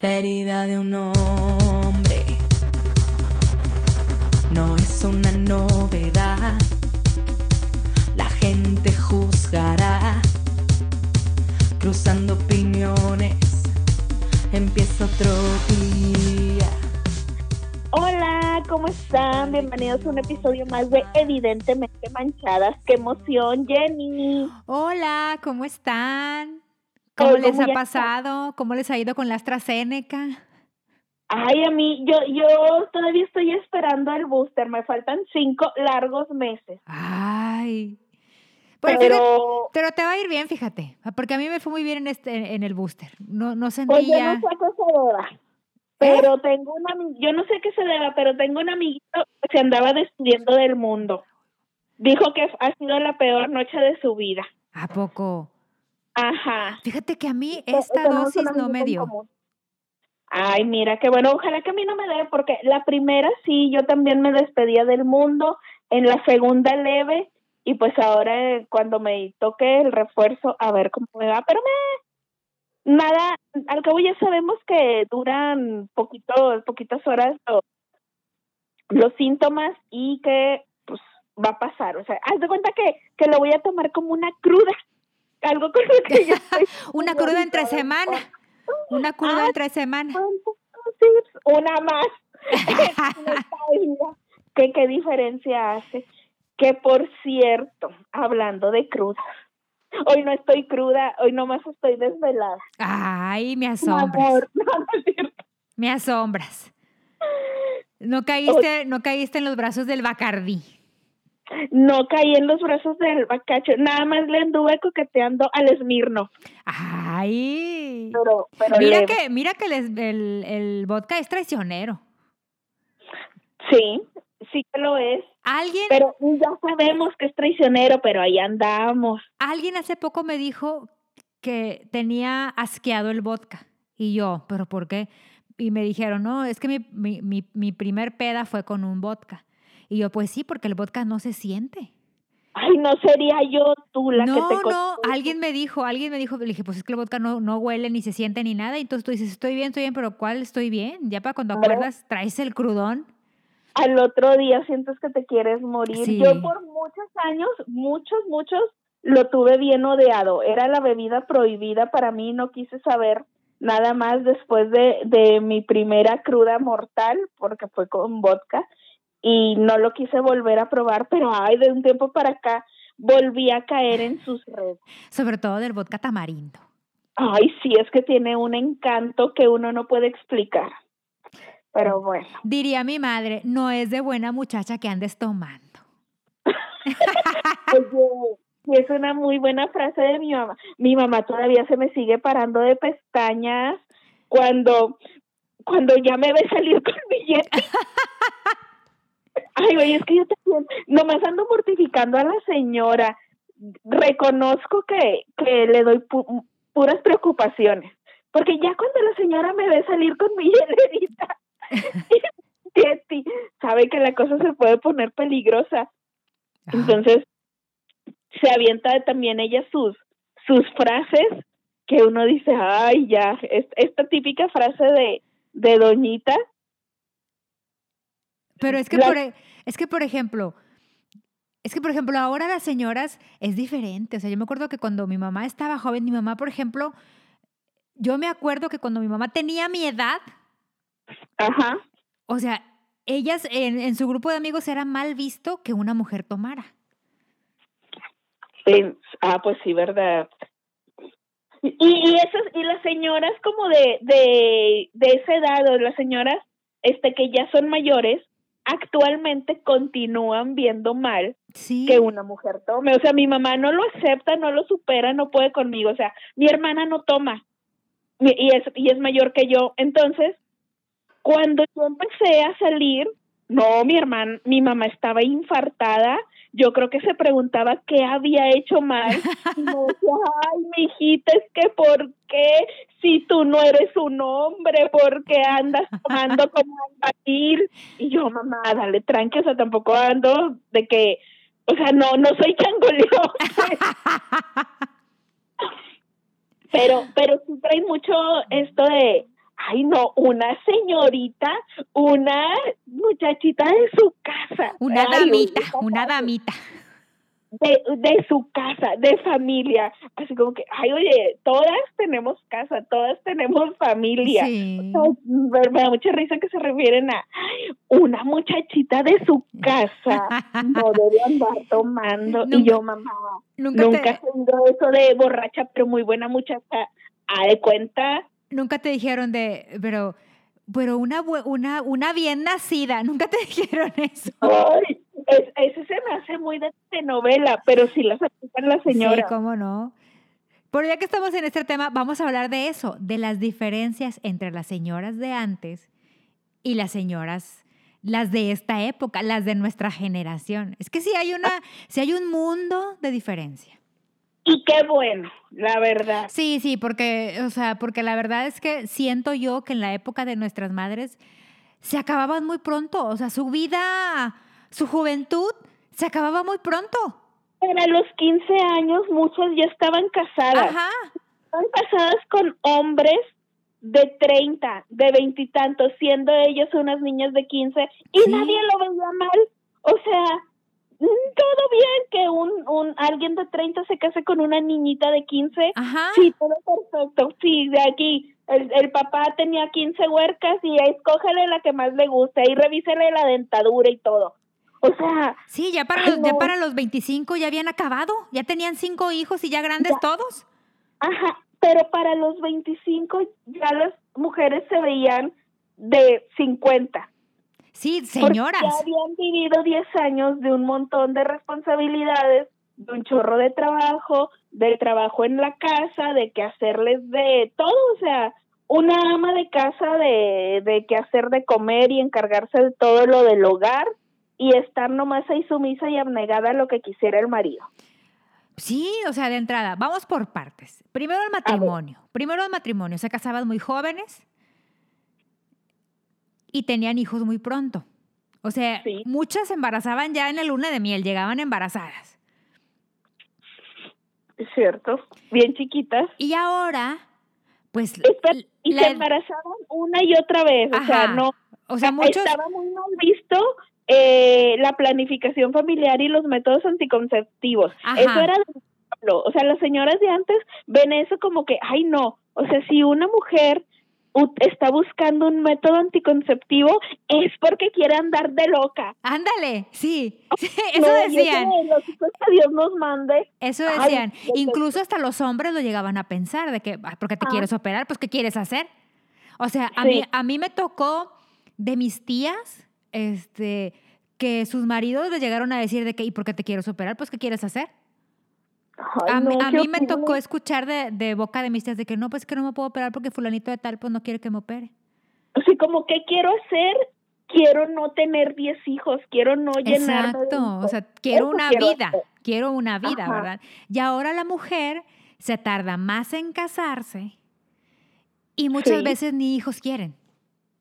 La herida de un hombre no es una novedad. La gente juzgará, cruzando opiniones. Empieza otro día. Hola, ¿cómo están? Bienvenidos a un episodio más de Evidentemente Manchadas. ¡Qué emoción, Jenny! Hola, ¿cómo están? ¿Cómo les ha pasado? ¿Cómo les ha ido con la AstraZeneca? Ay, a mí, yo, yo todavía estoy esperando el booster. Me faltan cinco largos meses. Ay. Fíjate, pero, pero te va a ir bien, fíjate, porque a mí me fue muy bien en este en el booster. No no pues yo sentía. no qué se deba. Pero tengo una, yo no sé qué se deba, pero tengo un amiguito que se andaba despidiendo del mundo. Dijo que ha sido la peor noche de su vida. ¿A poco? Ajá. Fíjate que a mí esta dosis no me dio. Ay, mira, qué bueno. Ojalá que a mí no me dé, porque la primera sí, yo también me despedía del mundo. En la segunda leve. Y pues ahora eh, cuando me toque el refuerzo, a ver cómo me va. Pero me. Nada, al cabo ya sabemos que duran poquito, poquitas horas los, los síntomas y que pues va a pasar. O sea, haz de cuenta que, que lo voy a tomar como una cruda. Algo con lo que yo estoy Una cruda entre semana. Una cruda Ah, entre semana. Una más. ¿Qué, ¿Qué diferencia hace? Que por cierto, hablando de cruda, hoy no estoy cruda, hoy nomás estoy desvelada. Ay, me asombras. amor, no, no. Me asombras. No caíste, no caíste en los brazos del Bacardí. No caí en los brazos del bacacho, nada más le anduve coqueteando al Esmirno. Ay. Pero, pero Mira que, mira que les- el, el vodka es traicionero. Sí, sí que lo es. Alguien, Pero ya sabemos que es traicionero, pero ahí andamos. alguien hace poco me dijo que tenía asqueado el vodka. Y yo, ¿pero por qué? Y me dijeron, no, es que mi, mi, mi, mi primer peda fue con un vodka. Y yo, pues sí, porque el vodka no se siente. Ay, no sería yo tú la no, que te no, contó alguien me dijo, alguien me dijo, le dije, pues es que el vodka no, no huele, ni se siente, ni nada. Y entonces tú dices, estoy bien, estoy bien, pero ¿cuál estoy bien? Ya para cuando No. acuerdas, traes el crudón. al otro día sientes que te quieres morir. Sí. Yo por muchos años, muchos, muchos, lo tuve bien odiado. Era la bebida prohibida para mí, no quise saber nada más después de, de mi primera cruda mortal, porque fue con vodka, y no lo quise volver a probar, pero ay, de un tiempo para acá volví a caer en sus redes. Sobre todo del vodka tamarindo. Ay, sí, es que tiene un encanto que uno no puede explicar. Pero bueno. Diría mi madre, no es de buena muchacha que andes tomando. Oye, es una muy buena frase de mi mamá. Mi mamá todavía se me sigue parando de pestañas cuando, cuando ya me ve salir con billete. Ay, oye, es que yo también, nomás ando mortificando a la señora. Reconozco que, que le doy pu- puras preocupaciones. Porque ya cuando la señora me ve salir con mi hielerita, sabe que la cosa se puede poner peligrosa. Entonces, se avienta también ella sus, sus frases que uno dice, ay, ya, es- esta típica frase de, de doñita, Pero es que, La- por, e- es que, por ejemplo, es que, por ejemplo, ahora las señoras es diferente. O sea, yo me acuerdo que cuando mi mamá estaba joven, mi mamá, por ejemplo, yo me acuerdo que cuando mi mamá tenía mi edad, ajá, o sea, ellas en, en su grupo de amigos era mal visto que una mujer tomara. ah, pues sí, verdad. Y, y esas, y las señoras como de, de, de esa edad, o las señoras este que ya son mayores, actualmente continúan viendo mal Sí. que una mujer tome. O sea, mi mamá no lo acepta, no lo supera, no puede conmigo. O sea, mi hermana no toma y es, y es mayor que yo. Entonces, cuando yo empecé a salir, no, mi hermana, mi mamá estaba infartada. Yo creo que se preguntaba qué había hecho mal. Y me decía, ay, mi hijita, es que ¿por qué? Si tú no eres un hombre, ¿por qué andas tomando como infantil? Y yo, mamá, dale tranqui, o sea, tampoco ando de que, o sea, no, no soy changoleón. Pero, pero sí trae mucho esto de, ay no, una señorita, una muchachita de su casa. Una Ay, damita, una damita. de, de su casa, de familia. Así como que, ay, oye, todas tenemos casa, todas tenemos familia. Sí. O sea, me da mucha risa que se refieren a "Ay, una muchachita de su casa. No debe andar tomando. Y yo, mamá, Nunca, nunca te, eso de borracha, pero muy buena muchacha. A de cuenta, nunca te dijeron de, pero, pero una, una, una bien nacida, nunca te dijeron eso. ay, es- ese se me hace muy de novela, pero sí las aplican las Sí, señoras. cómo no. Pero ya que estamos en este tema, vamos a hablar de eso, de las diferencias entre las señoras de antes y las señoras, las de esta época, las de nuestra generación. Es que sí hay una, sí hay un mundo de diferencia. Y qué bueno, la verdad. Sí, sí, porque, o sea, porque la verdad es que siento yo que en la época de nuestras madres se acababan muy pronto. O sea, su vida, su juventud se acababa muy pronto. Para los 15 años muchas ya estaban casadas. Ajá. Estaban casadas con hombres de 30, de veintitantos, siendo ellos unas niñas de 15 y Sí. nadie lo veía mal. O sea, todo bien que un, un alguien de 30 se case con una niñita de 15. Ajá. Sí, todo perfecto. Sí, de aquí el, el papá tenía 15 huercas y escógele la que más le guste y revísele la dentadura y todo. O sea, Sí, ya para, los, ya no. para los 25 ya habían acabado, ya tenían cinco hijos y ya grandes Ya. todos. Ajá, pero para los 25 ya las mujeres se veían de 50. Sí, porque señoras. Ya habían vivido 10 años de un montón de responsabilidades, de un chorro de trabajo, del trabajo en la casa, de que hacerles de todo, o sea, una ama de casa de, de que hacer de comer y encargarse de todo lo del hogar y estar nomás ahí sumisa y abnegada a lo que quisiera el marido. Sí, o sea, de entrada, vamos por partes. Primero el matrimonio. Primero el matrimonio. Se casaban muy jóvenes y tenían hijos muy pronto. O sea, Sí. muchas se embarazaban ya en la luna de miel, llegaban embarazadas. Es cierto, bien chiquitas. Y ahora, pues, y la- se embarazaban una y otra vez, o sea, no o sea, muchos, estaba muy mal visto eh, la planificación familiar y los métodos anticonceptivos. Ajá. Eso era o sea, las señoras de antes ven eso como que, ay no, o sea, si una mujer está buscando un método anticonceptivo es porque quiere andar de loca. ándale, sí, sí, eso No, decían. de que Dios nos mande. Eso decían. Incluso hasta los hombres lo llegaban a pensar, de que, "Ay, ¿por qué te Ah. quieres operar? Pues, ¿qué quieres hacer? O sea, a, mí, a mí me tocó de mis tías, este, que sus maridos les llegaron a decir de que, ¿y por qué te quieres operar? Pues, ¿qué quieres hacer? Ay, a mí, no, a mí me tocó escuchar de, de boca de mis tías de que no, pues que no me puedo operar porque fulanito de tal, pues no quiere que me opere. Así como, ¿qué quiero hacer? Quiero no tener 10 hijos, quiero no llenarme de Exacto, o sea, quiero Eso una quiero vida, hacer. quiero una vida, Ajá. ¿verdad? Y ahora la mujer se tarda más en casarse y muchas Sí. veces ni hijos quieren.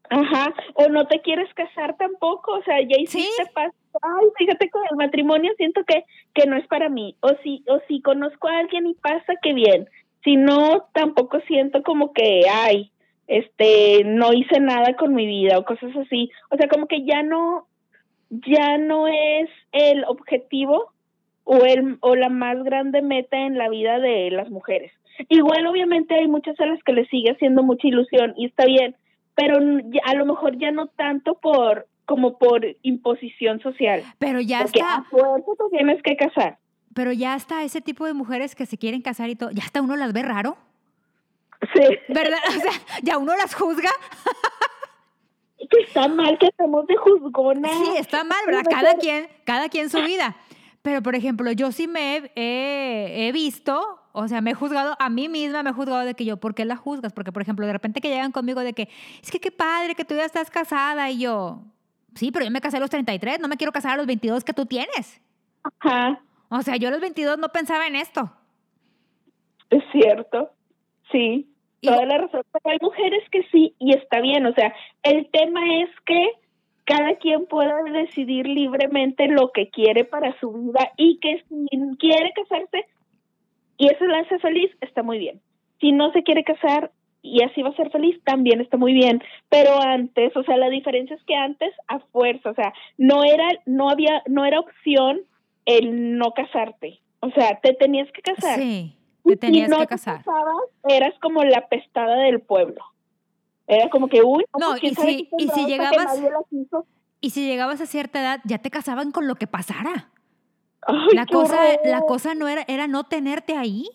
Ajá, o no te quieres casar tampoco, o sea, ya hiciste paso. Ay, fíjate con el matrimonio siento que que no es para mí. O si o si conozco a alguien y pasa que bien. Si no tampoco siento como que ay, este, no hice nada con mi vida o cosas así. O sea, como que ya no ya no es el objetivo o el o la más grande meta en la vida de las mujeres. Igual obviamente hay muchas a las que les sigue haciendo mucha ilusión y está bien, pero a lo mejor ya no tanto por como por imposición social. Pero ya Porque está, a fuerza te tienes que casar. pero ya está ese tipo de mujeres que se quieren casar y todo, ya hasta uno las ve raro, Sí, ¿verdad? O sea, ya uno las juzga. que está mal que estemos de juzgona. Sí, está mal, ¿verdad? Cada quien, cada quien su vida. Pero, por ejemplo, yo sí me he, he- he visto, o sea, me he juzgado, a mí misma me he juzgado de que yo, ¿por qué la juzgas? Porque, por ejemplo, de repente que llegan conmigo de que, es que qué padre que tú ya estás casada y yo, sí, pero yo me casé a los 33, no me quiero casar a los 22 que tú tienes. Ajá, O sea, yo a los 22 no pensaba en esto. es cierto. Sí, Y- toda la razón. Pero hay mujeres que sí y está bien. O sea, el tema es que cada quien pueda decidir libremente lo que quiere para su vida y que si quiere casarse y eso la hace feliz, está muy bien. Si no se quiere casar y así va a ser feliz, también está muy bien. Pero antes, o sea, la diferencia es que antes a fuerza, o sea, no era, no había, no era opción el no casarte. O sea, te tenías que casar. Sí, Y te tenías si no que te casar. casabas, eras como la pestada del pueblo. Era como que, uy, No, pues, y si- qué y si llegabas-. Y si llegabas a cierta edad, ya te casaban con lo que pasara. Ay, La cosa, la cosa no era, era no tenerte ahí.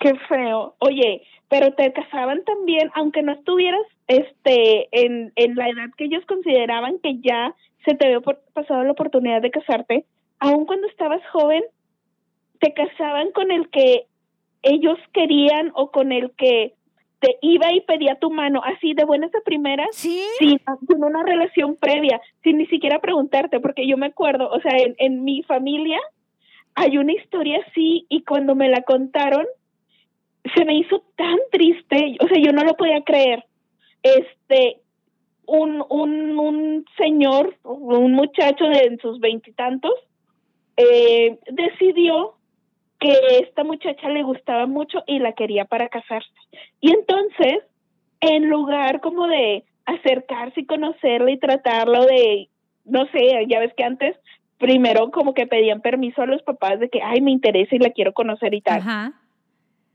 Qué feo. Oye, pero te casaban también, aunque no estuvieras este en, en la edad que ellos consideraban que ya se te había pasado la oportunidad de casarte, aun cuando estabas joven, te casaban con el que ellos querían o con el que te iba y pedía tu mano, así de buenas a primeras, Sí. sin, sin una relación previa, sin ni siquiera preguntarte, porque yo me acuerdo, o sea, en, en mi familia hay una historia así y cuando me la contaron, se me hizo tan triste, o sea, yo no lo podía creer. Este, un, un, un señor, un muchacho de en sus veintitantos, eh, decidió que esta muchacha le gustaba mucho y la quería para casarse. Y entonces, en lugar como de acercarse y conocerla y tratarlo de, no sé, ya ves que antes primero como que pedían permiso a los papás de que, ay, me interesa y la quiero conocer y tal Ajá.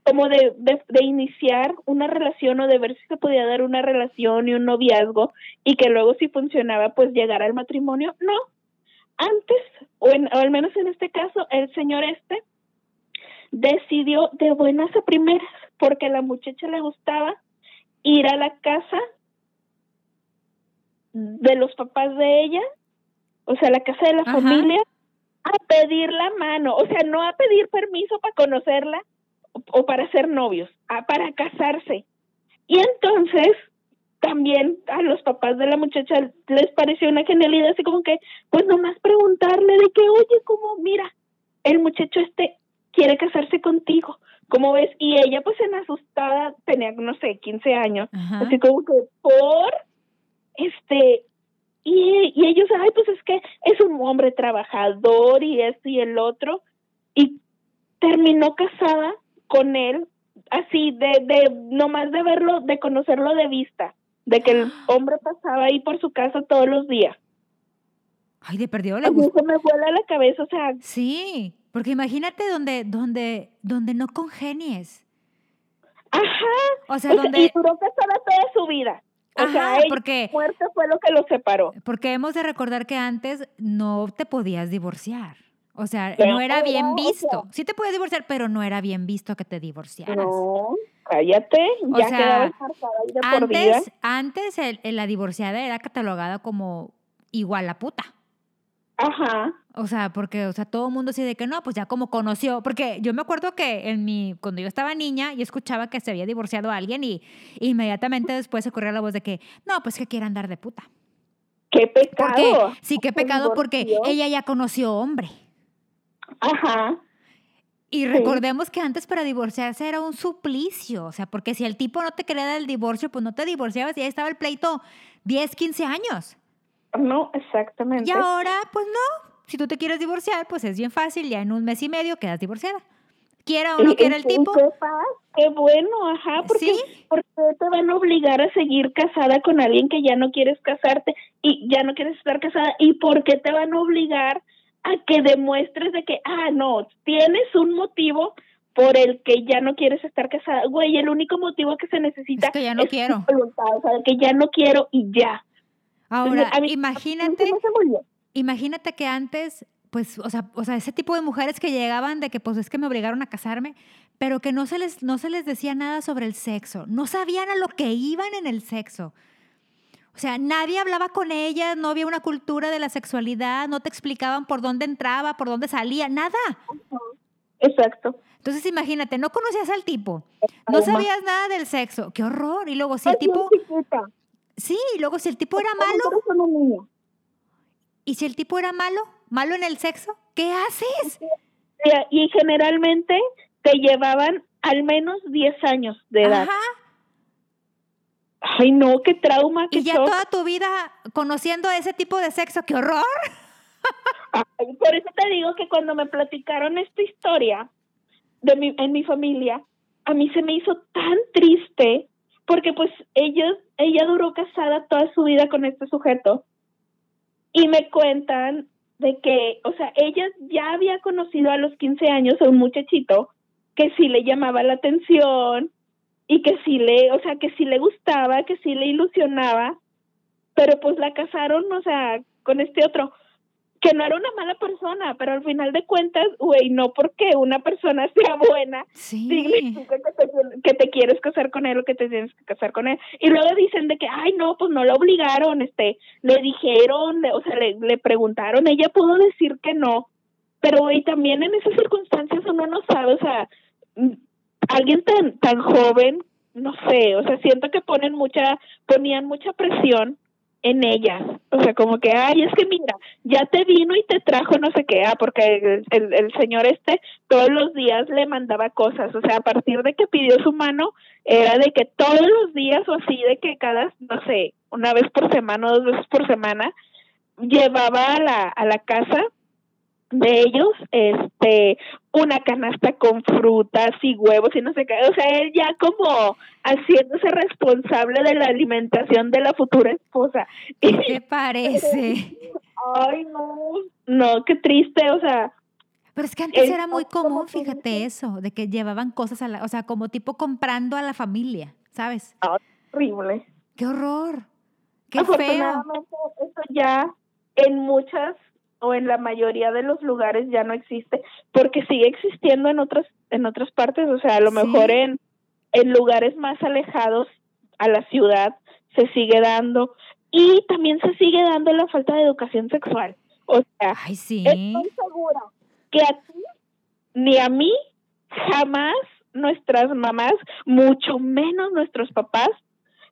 Como de, de, de iniciar una relación o de ver si se podía dar una relación y un noviazgo y que luego si funcionaba pues llegar al matrimonio. No, antes, o, en- o al menos en este caso, el señor este decidió de buenas a primeras, porque a la muchacha le gustaba ir a la casa de los papás de ella, o sea, la casa de la Ajá. familia, a pedir la mano, o sea, no a pedir permiso para conocerla o, para ser novios, a para casarse. Y entonces también a los papás de la muchacha les pareció una genialidad, así como que, pues nomás preguntarle de que, oye, como, mira, el muchacho este quiere casarse contigo, ¿cómo ves? Y ella, pues en asustada, tenía, no sé, 15 años, Ajá. así como que, por, este, y, y ellos, ay, pues es que es un hombre trabajador y esto y el otro, y terminó casada con él, así, de, de, nomás de verlo, de conocerlo de vista, de que el hombre pasaba ahí por su casa todos los días. Ay, de perdido le A mí gustó. se me vuela la cabeza, o sea, Sí, porque imagínate donde, donde, donde no congenies. ajá, O sea, o donde... y duró casada toda su vida. O Ajá, sea, porque- muerte fue lo que los separó. Porque hemos de recordar que antes no te podías divorciar. O sea, Pero no era bien o visto. sea- Sí te podías divorciar, pero no era bien visto que te divorciaras. No, cállate, O ya sea, de por vida. Antes, antes el- el- la divorciada era catalogada como igual a puta. Ajá, O sea, porque, o sea, todo el mundo así de que no, pues ya como conoció, porque yo me acuerdo que en mi, cuando yo estaba niña, yo escuchaba que se había divorciado a alguien y inmediatamente después se corría la voz de que, no, pues que quiere andar de puta. qué pecado. Porque, sí, qué pecado porque ella ya conoció hombre. Ajá, Y recordemos que antes para divorciarse era un suplicio, o sea, porque si el tipo no te quería dar el divorcio, pues no te divorciabas y ahí estaba el pleito 10, 15 años. no, exactamente. Y ahora, pues no, si tú te quieres divorciar, pues es bien fácil, ya en un mes y medio quedas divorciada. Quiera o no quiera el tipo. Qué paz, qué bueno, ajá, porque, Sí. porque te van a obligar a seguir casada con alguien que ya no quieres casarte y ya no quieres estar casada y por qué te van a obligar a que demuestres de que, ah, no, tienes un motivo por el que ya no quieres estar casada. Güey, el único motivo que se necesita Es que ya no quiero. voluntad, o sea, que ya no quiero y ya. Ahora, A mí- imagínate, a mí imagínate que antes, pues, o sea, o sea, ese tipo de mujeres que llegaban de que, pues, es que me obligaron a casarme, pero que no se les, no se les decía nada sobre el sexo. No sabían a lo que iban en el sexo. O sea, nadie hablaba con ellas, no había una cultura de la sexualidad, no te explicaban por dónde entraba, por dónde salía, nada. Exacto. Entonces, imagínate, no conocías al tipo, no sabías nada del sexo. ¡Qué horror! Y luego, si el tipo, sí, y luego si el tipo era ¿Cómo malo, y si el tipo era malo, malo en el sexo, ¿qué haces? Y- Y generalmente te llevaban al menos 10 años de edad. Ajá. Ay, no, qué trauma, qué Y ya shock. toda tu vida conociendo ese tipo de sexo, qué horror. Ay, por eso te digo que cuando me platicaron esta historia de mi, en mi familia, a mí se me hizo tan triste porque pues ella, ella duró casada toda su vida con este sujeto y me cuentan de que, o sea, ella ya había conocido a los 15 años a un muchachito que sí le llamaba la atención y que sí le, o sea, que sí le gustaba, que sí le ilusionaba, pero pues la casaron, o sea, con este otro que no era una mala persona, pero al final de cuentas, güey, no porque una persona sea buena, Sí. significa que te, que te quieres casar con él o que te tienes que casar con él. Y luego dicen de que, ay, no, pues no la obligaron, este, le dijeron, le- o sea, le, le preguntaron, ella pudo decir que no, pero güey, también en esas circunstancias uno no sabe, o sea, alguien tan, tan joven, no sé, o sea, siento que ponen mucha, ponían mucha presión en ellas, o sea, como que, ay, es que mira, ya te vino y te trajo no sé qué, ah, porque el, el, el señor este todos los días le mandaba cosas, o sea, a partir de que pidió su mano, era de que todos los días o así, de que cada, no sé, una vez por semana o dos veces por semana, llevaba a la, a la casa de ellos este una canasta con frutas y huevos y no sé qué, o sea, él ya como haciéndose responsable de la alimentación de la futura esposa. ¿Qué te parece? Ay, no, no, qué triste, o sea, Pero es que antes Es era muy común, fíjate eso, de que llevaban cosas a la, o sea, como tipo comprando a la familia, ¿sabes? horrible. ¡Qué horror! ¡Qué feo! Eso ya en muchas o en la mayoría de los lugares ya no existe, porque sigue existiendo en otras en otras partes, o sea, a lo Sí. mejor en en lugares más alejados a la ciudad se sigue dando y también se sigue dando la falta de educación sexual. O sea, Ay, sí. Estoy segura que a ti ni a mí jamás nuestras mamás, mucho menos nuestros papás,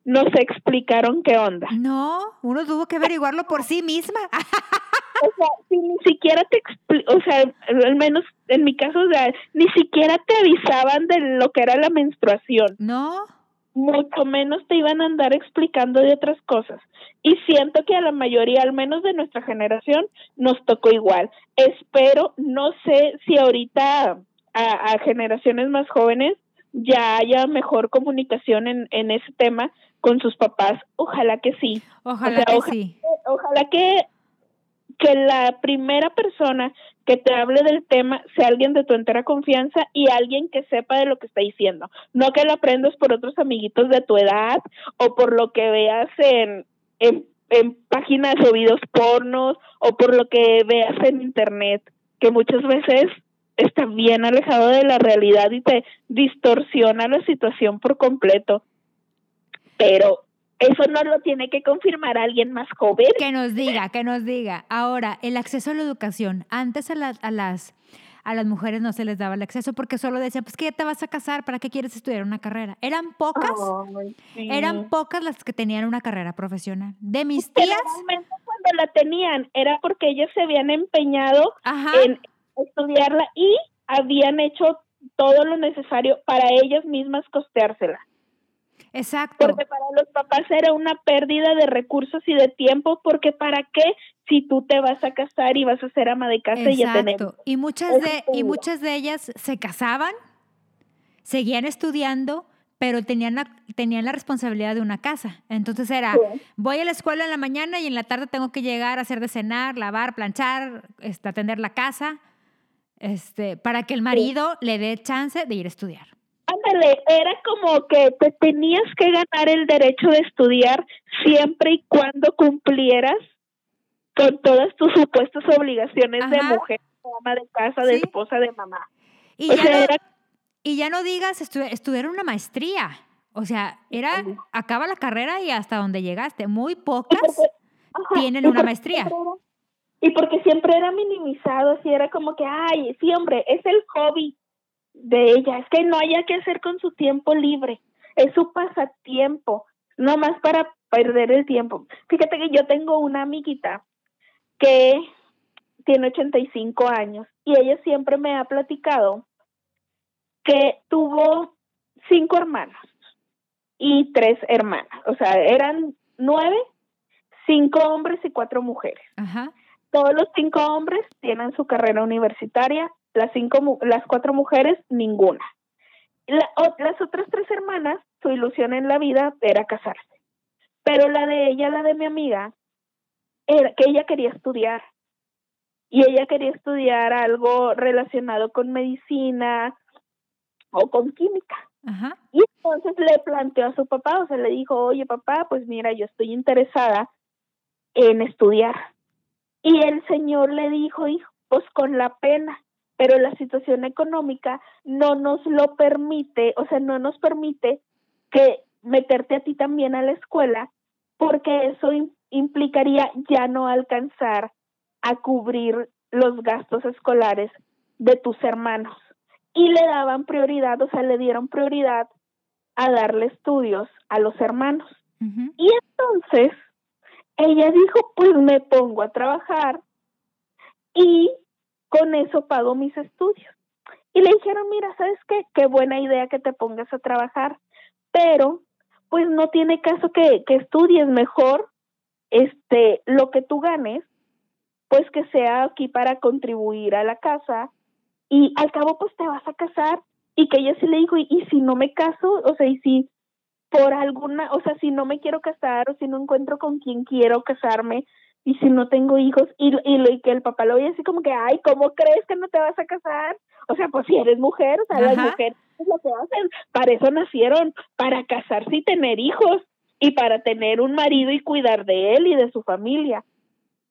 nos explicaron qué onda. No, uno tuvo que averiguarlo por sí misma. O sea, si ni siquiera te o sea, al menos en mi caso, o sea, ni siquiera te avisaban de lo que era la menstruación. No, mucho menos te iban a andar explicando de otras cosas. Y siento que a la mayoría, al menos de nuestra generación, nos tocó igual. Espero, no sé si ahorita a, a generaciones más jóvenes ya haya mejor comunicación en, en ese tema con sus papás. Ojalá que sí. ojalá sea, que sí. Ojalá que, que la primera persona que te hable del tema sea alguien de tu entera confianza y alguien que sepa de lo que está diciendo. No que lo aprendas por otros amiguitos de tu edad o por lo que veas en, en, en páginas o videos pornos o por lo que veas en internet, que muchas veces está bien alejado de la realidad y te distorsiona la situación por completo. Pero eso no lo tiene que confirmar alguien más joven. Que nos diga, que nos diga. Ahora, el acceso a la educación. Antes a, la- a las, a las mujeres no se les daba el acceso porque solo decían, pues que ya te vas a casar, ¿para qué quieres estudiar una carrera? Eran pocas, sí. eran pocas las que tenían una carrera profesional. De mis tías, Generalmente cuando la tenían era porque ellas se habían empeñado ajá, en estudiarla y habían hecho todo lo necesario para ellas mismas costeársela. Exacto. Porque para los papás era una pérdida de recursos y de tiempo, porque ¿para qué si tú te vas a casar y vas a ser ama de casa y ya Exacto. Y muchas, de, y muchas de ellas se casaban, seguían estudiando, pero tenían la, tenían la responsabilidad de una casa. Entonces era, Sí. voy a la escuela en la mañana y en la tarde tengo que llegar a hacer de cenar, lavar, planchar, este, atender la casa, este, para que el marido le dé chance de ir a estudiar. Ándale, era como que te tenías que ganar el derecho de estudiar siempre y cuando cumplieras con todas tus supuestas obligaciones de mujer, de ama de casa, de Sí. esposa, de mamá. Y, O ya, sea, no, era- y ya no digas estu- estudiar una maestría. O sea, era, acaba la carrera y hasta donde llegaste. Muy pocas. porque- ajá, tienen una maestría. era- y porque siempre era minimizado, así era como que, ay, sí, hombre, es el hobby de ella, es que no haya que hacer con su tiempo libre, es su pasatiempo, no más para perder el tiempo. Fíjate que yo tengo una amiguita que tiene 85 años y ella siempre me ha platicado que tuvo cinco hermanos y tres hermanas, o sea, eran nueve, cinco hombres y cuatro mujeres. Ajá. Todos los cinco hombres tienen su carrera universitaria, las cinco las cuatro mujeres ninguna. la, o- las otras tres hermanas, su ilusión en la vida era casarse. Pero la de ella, la de mi amiga, era que ella quería estudiar. Y ella quería estudiar algo relacionado con medicina o con química. Ajá. Y entonces le planteó a su papá, o sea, le dijo, oye papá, pues mira, yo estoy interesada en estudiar. Y el señor le dijo, hijo, pues con la pena, pero la situación económica no nos lo permite, o sea, no nos permite que meterte a ti también a la escuela, porque eso im- implicaría ya no alcanzar a cubrir los gastos escolares de tus hermanos. Y le daban prioridad, o sea, le dieron prioridad a darle estudios a los hermanos. Y entonces ella dijo, pues me pongo a trabajar y con eso pago mis estudios. Y le dijeron, mira, ¿sabes qué? Qué buena idea que te pongas a trabajar, pero pues no tiene caso que, que estudies mejor este lo que tú ganes, pues que sea aquí para contribuir a la casa y al cabo pues te vas a casar y que ella sí le dijo, y, y si no me caso, o sea, y si por alguna, o sea, si no me quiero casar o si no encuentro con quien quiero casarme y si no tengo hijos y, y, lo, y que el papá lo oye así como que, ay, ¿cómo crees que no te vas a casar? O sea, pues si eres mujer, o sea, las Ajá. mujeres es lo que hacen, para eso nacieron, para casarse y tener hijos y para tener un marido y cuidar de él y de su familia.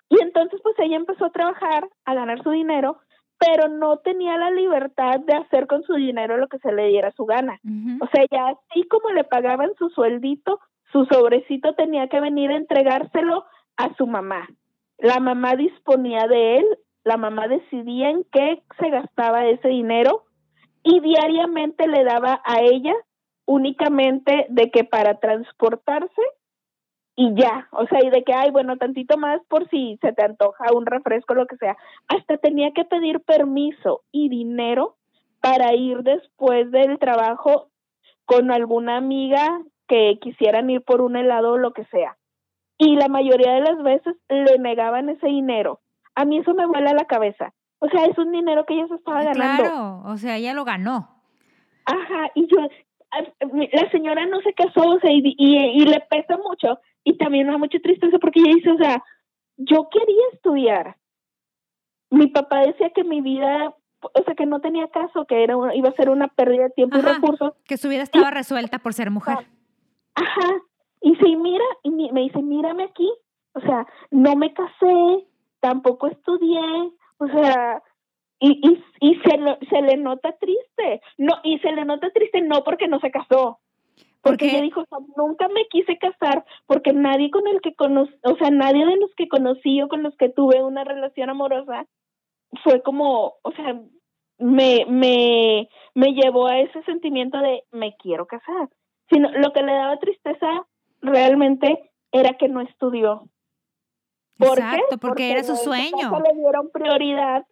Y entonces pues ella empezó a trabajar, a ganar su dinero, pero no tenía la libertad de hacer con su dinero lo que se le diera su gana. O sea, ya así como le pagaban su sueldito, su sobrecito tenía que venir a entregárselo a su mamá. La mamá disponía de él, la mamá decidía en qué se gastaba ese dinero y diariamente le daba a ella únicamente de que para transportarse y ya, o sea, y de que, ay, bueno, tantito más por si se te antoja un refresco, lo que sea. Hasta tenía que pedir permiso y dinero para ir después del trabajo con alguna amiga que quisieran ir por un helado o lo que sea. Y la mayoría de las veces le negaban ese dinero. A mí eso me vuela la cabeza. O sea, es un dinero que ella se estaba ganando. Claro, o sea, ella lo ganó. Ajá, y yo, la señora no se casó, o sea, y, y, y le pesa mucho, y también me da mucha tristeza porque ella dice, o sea, yo quería estudiar. Mi papá decía que mi vida, o sea, que no tenía caso, que era una- iba a ser una pérdida de tiempo y recursos. Que su vida estaba resuelta por ser mujer. Ajá, y sí, mira, y me dice, mírame aquí, o sea, no me casé, tampoco estudié, o sea, y, y, y se, lo- se le nota triste, no, y se le nota triste no porque no se casó, porque Porque- ella dijo, o sea, nunca me quise casar porque nadie con el que conocí, o sea, nadie de los que conocí o con los que tuve una relación amorosa fue como, o sea, me, me, me llevó a ese sentimiento de me quiero casar. Sino lo que le daba tristeza realmente era que no estudió. ¿Por qué? Exacto, porque era su sueño. le dieron prioridad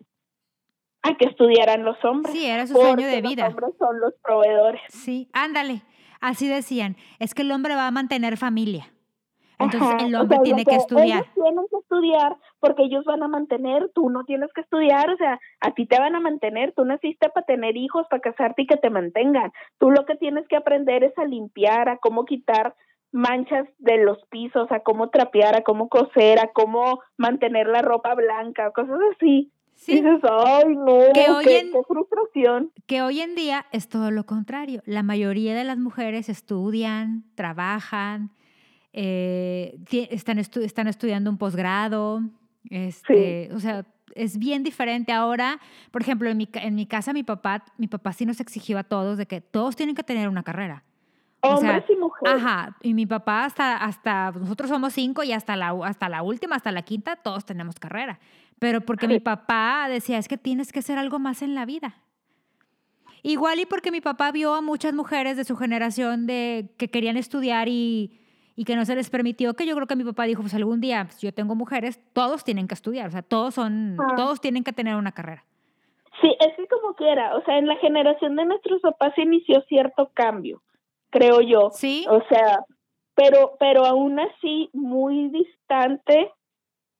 a que estudiaran los hombres. Sí, era su sueño de vida. Los hombres son los proveedores. Sí, ándale. Así decían, es que el hombre va a mantener familia. Entonces Ajá, el o hombre sea, tiene que estudiar. Ellos tienen que estudiar porque ellos van a mantener, tú no tienes que estudiar, o sea, a ti te van a mantener, tú naciste para tener hijos, para casarte y que te mantengan. Tú lo que tienes que aprender es a limpiar, a cómo quitar manchas de los pisos, a cómo trapear, a cómo coser, a cómo mantener la ropa blanca, cosas así. Sí, Dices, ay, no, Que hoy qué, en- qué frustración. que hoy en día es todo lo contrario. La mayoría de las mujeres estudian, trabajan, eh, están, estu- están estudiando un posgrado. Este, O sea, es bien diferente ahora. Por ejemplo, en mi, en mi casa, mi papá, mi papá sí nos exigió a todos de que todos tienen que tener una carrera. O sea, Hombres y mujeres. Ajá, y mi papá hasta, hasta, nosotros somos cinco y hasta la, hasta la última, hasta la quinta, todos tenemos carrera. Pero porque mi papá decía, es que tienes que hacer algo más en la vida. Igual y porque mi papá vio a muchas mujeres de su generación de, que querían estudiar y, y que no se les permitió, que yo creo que mi papá dijo, pues algún día, pues, yo tengo mujeres, todos tienen que estudiar, o sea, todos son, Ah. todos tienen que tener una carrera. Sí, es que como quiera, o sea, en la generación de nuestros papás se inició cierto cambio, creo yo. Sí, O sea, pero, pero aún así muy distante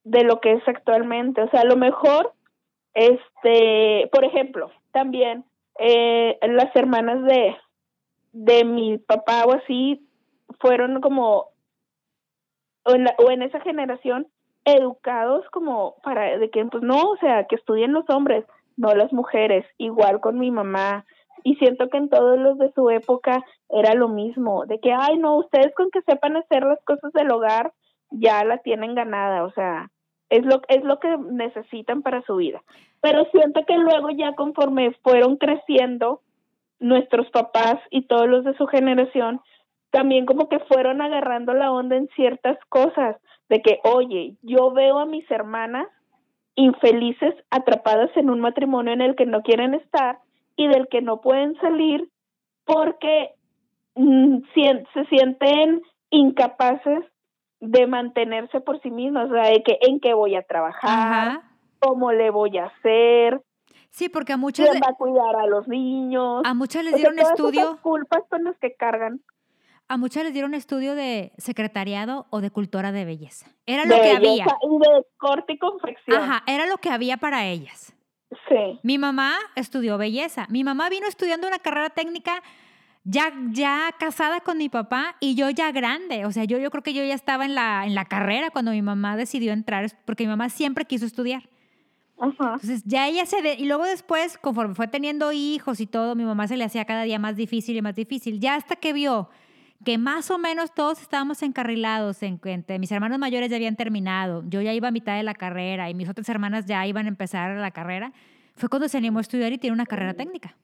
de lo que es actualmente. O sea, a lo mejor, este, por ejemplo, también eh, las hermanas de, de mi papá o así fueron como o en, la- o en esa generación educados como para de que pues no, o sea, que estudien los hombres, no las mujeres, igual con mi mamá. Y siento que en todos los de su época era lo mismo, de que, ay, no, ustedes con que sepan hacer las cosas del hogar ya la tienen ganada, o sea, es lo, es lo que necesitan para su vida. Pero siento que luego ya conforme fueron creciendo nuestros papás y todos los de su generación, también como que fueron agarrando la onda en ciertas cosas, de que, oye, yo veo a mis hermanas infelices atrapadas en un matrimonio en el que no quieren estar y del que no pueden salir porque se sienten incapaces de mantenerse por sí mismas, o sea, de que en qué voy a trabajar, Ajá. cómo le voy a hacer, Sí, porque a muchas, quién le- va a cuidar a los niños. a muchas les O sea, dieron todas estudio, culpas con las que cargan. a muchas les dieron estudio de secretariado o de cultura de belleza. Era de lo que había. Y de corte y confección. Ajá, era lo que había para ellas. Sí. Mi mamá estudió belleza. Mi mamá vino estudiando una carrera técnica ya, ya casada con mi papá y yo ya grande. O sea, yo, yo creo que yo ya estaba en la, en la carrera cuando mi mamá decidió entrar, porque mi mamá siempre quiso estudiar. Ajá. Entonces ya ella se... de- y luego después, conforme fue teniendo hijos y todo, mi mamá se le hacía cada día más difícil y más difícil. Ya hasta que vio que más o menos todos estábamos encarrilados, en, entre mis hermanos mayores ya habían terminado, yo ya iba a mitad de la carrera y mis otras hermanas ya iban a empezar la carrera, fue cuando se animó a estudiar y tiene una carrera técnica.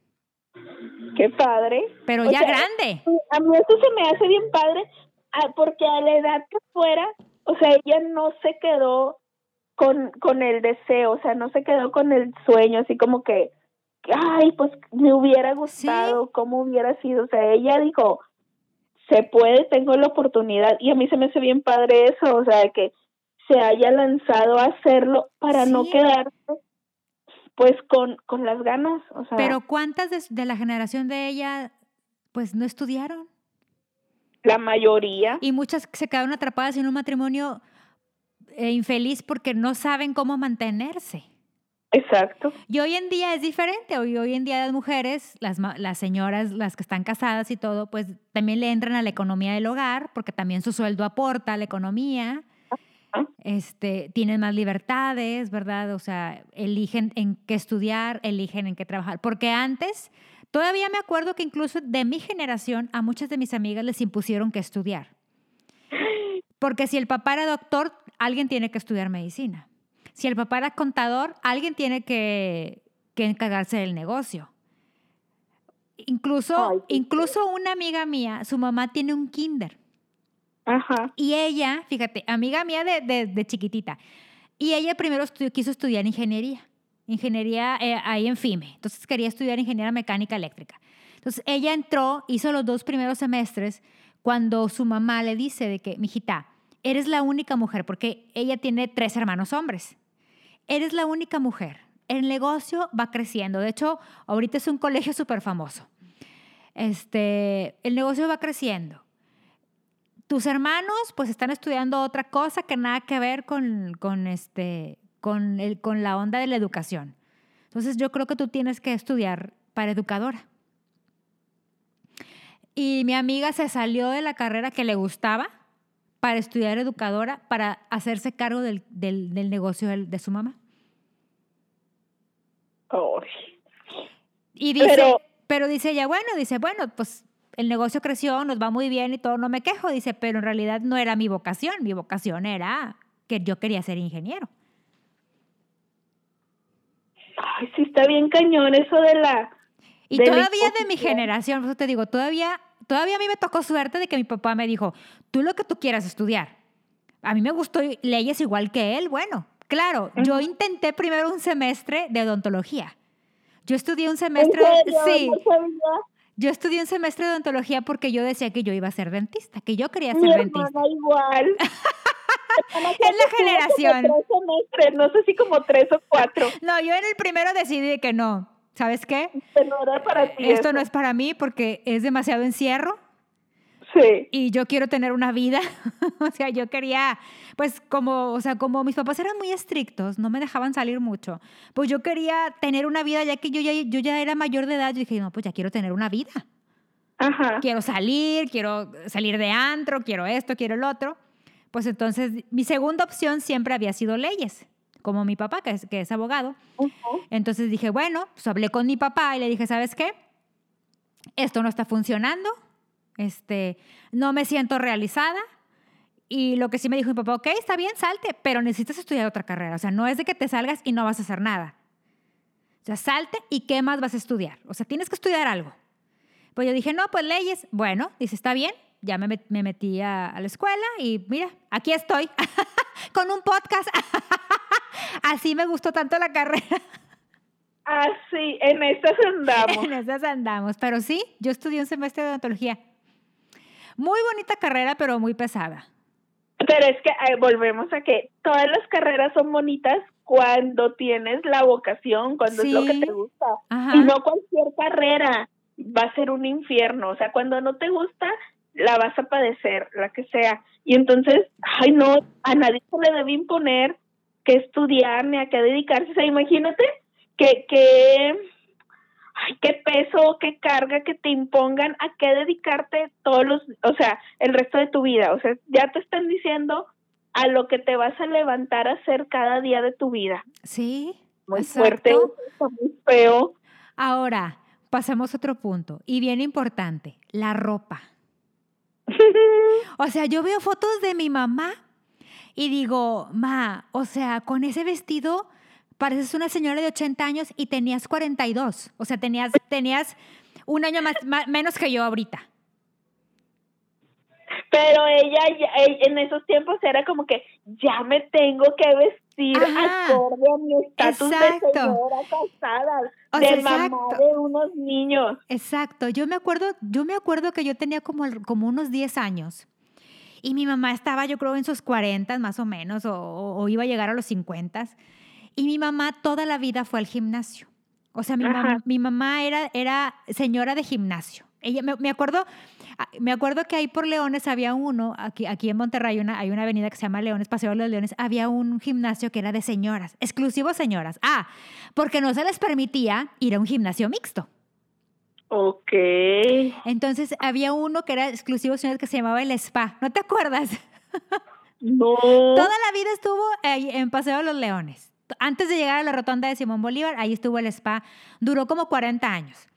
Qué padre. Pero O ya sea, grande. A mí eso se me hace bien padre ah, porque a la edad que fuera, o sea, ella no se quedó con, con el deseo, o sea, no se quedó con el sueño, así como que, ay, pues me hubiera gustado, cómo hubiera sido, o sea, ella dijo, se puede, tengo la oportunidad, y a mí se me hace bien padre eso, o sea, que se haya lanzado a hacerlo para no Sí. quedarse pues con, con las ganas, o sea, Pero ¿cuántas de, de la generación de ella pues no estudiaron? la mayoría, Y muchas se quedaron atrapadas en un matrimonio eh, infeliz porque no saben cómo mantenerse. exacto. Y hoy en día es diferente. Hoy, hoy en día las mujeres, las, las señoras, las que están casadas y todo, pues también le entran a la economía del hogar porque también su sueldo aporta a la economía. Este, tienen más libertades, ¿verdad? O sea, eligen en qué estudiar, eligen en qué trabajar. Porque antes, todavía me acuerdo que incluso de mi generación, a muchas de mis amigas les impusieron que estudiar. Porque si el papá era doctor, alguien tiene que estudiar medicina. Si el papá era contador, alguien tiene que, que encargarse del negocio. Incluso, Ay, incluso una amiga mía, su mamá tiene un kinder. Ajá. Y ella, fíjate, amiga mía de, de- de chiquitita, y ella primero estu- quiso estudiar ingeniería, ingeniería eh, ahí en FIME. Entonces quería estudiar ingeniería mecánica eléctrica. Entonces ella entró, hizo los dos primeros semestres cuando su mamá le dice de que, mijita, eres la única mujer, porque ella tiene tres hermanos hombres. Eres la única mujer. El negocio va creciendo. De hecho, ahorita es un colegio súper famoso. Este, el negocio va creciendo tus hermanos pues están estudiando otra cosa que nada que ver con, con, este, con, el, con la onda de la educación. Entonces yo creo que tú tienes que estudiar para educadora. Y mi amiga se salió de la carrera que le gustaba para estudiar educadora, para hacerse cargo del, del- del negocio de su mamá. Ay. Y dice, Pero- pero, dice ella, bueno, dice, bueno, pues el negocio creció, nos va muy bien y todo, no me quejo, dice, pero en realidad no era mi vocación, mi vocación era que yo quería ser ingeniero. Ay, sí está bien cañón eso de la... Y de la todavía de mi generación, por eso te digo, todavía, todavía a mí me tocó suerte de que mi papá me dijo, tú lo que tú quieras estudiar. A mí me gustó leyes igual que él, bueno, claro, yo intenté primero un semestre de odontología. Yo estudié un ¿En semestre, serio? sí, No. Yo estudié un semestre de odontología porque yo decía que yo iba a ser dentista, que yo quería Mi ser hermana dentista. igual. Mi Es la generación. tres no sé si como tres o cuatro. No, yo en el primero decidí que no. ¿Sabes qué? Pero no era para ti. Esto no es para mí porque es demasiado encierro. Sí. y yo quiero tener una vida. o sea, yo quería, pues como, o sea, como mis papás eran muy estrictos, no me dejaban salir mucho, pues yo quería tener una vida ya que yo ya, yo ya era mayor de edad, yo dije, no, pues ya quiero tener una vida. Ajá. quiero salir, quiero salir de antro, quiero esto, quiero el otro. Pues entonces mi segunda opción siempre había sido leyes, como mi papá, que es, que es abogado. Ujú. Entonces dije, bueno, pues hablé con mi papá y le dije, ¿sabes qué? Esto no está funcionando, este, no me siento realizada. Y lo que sí me dijo mi papá, ok, está bien, salte, pero necesitas estudiar otra carrera. O sea, no es de que te salgas y no vas a hacer nada. O sea, salte y qué más vas a estudiar. O sea, tienes que estudiar algo. Pues yo dije, no, pues leyes. Bueno, dice, está bien. Ya me, me metí a, a la escuela y mira, aquí estoy con un podcast. Así me gustó tanto la carrera. Así, en estas andamos. En esas andamos. Pero sí, yo estudié un semestre de odontología. Muy bonita carrera, pero muy pesada. Pero es que eh, volvemos a que todas las carreras son bonitas cuando tienes la vocación, cuando es lo que te gusta. Ajá. Y no cualquier carrera va a ser un infierno. O sea, cuando no te gusta, la vas a padecer, la que sea. Y entonces, ay, no, a nadie se le debe imponer que estudiar ni a qué dedicarse. O sea, imagínate que, que, qué peso, qué carga que te impongan a qué dedicarte todos los, o sea, el resto de tu vida. O sea, ya te están diciendo a lo que te vas a levantar a hacer cada día de tu vida. Sí. Muy exacto. fuerte, muy feo. Ahora, pasemos a otro punto. Y bien importante, la ropa. O sea, yo veo fotos de mi mamá y digo, ma, o sea, con ese vestido pareces una señora de 80 años y tenías 42. O sea, tenías, tenías un año más, más- menos que yo ahorita. Pero ella, ya- en esos tiempos era como que ya me tengo que vestir Ajá. acorde a mi estatus de Exacto. señora casada, O de sea, mamá exacto. de unos niños. Exacto. Yo me acuerdo, yo me acuerdo que yo tenía como, como unos 10 años. Y mi mamá estaba, yo creo, en sus 40 más o menos, o- o iba a llegar a los 50. Y mi mamá toda la vida fue al gimnasio. O sea, mi, mamá era, era señora de gimnasio. Ella, me, me acuerdo, ah, me acuerdo que ahí por Leones había uno, aquí, aquí en Monterrey hay una, hay una avenida que se llama Leones, Paseo de los Leones, había un gimnasio que era de señoras, exclusivo señoras. Ah, porque no se les permitía ir a un gimnasio mixto. Ok. Entonces había uno que era exclusivo señores que se llamaba el spa. ¿No te acuerdas? No. Toda la vida estuvo ahí en Paseo de los Leones. Antes de llegar a la rotonda de Simón Bolívar, ahí estuvo el spa. Duró como 40 años.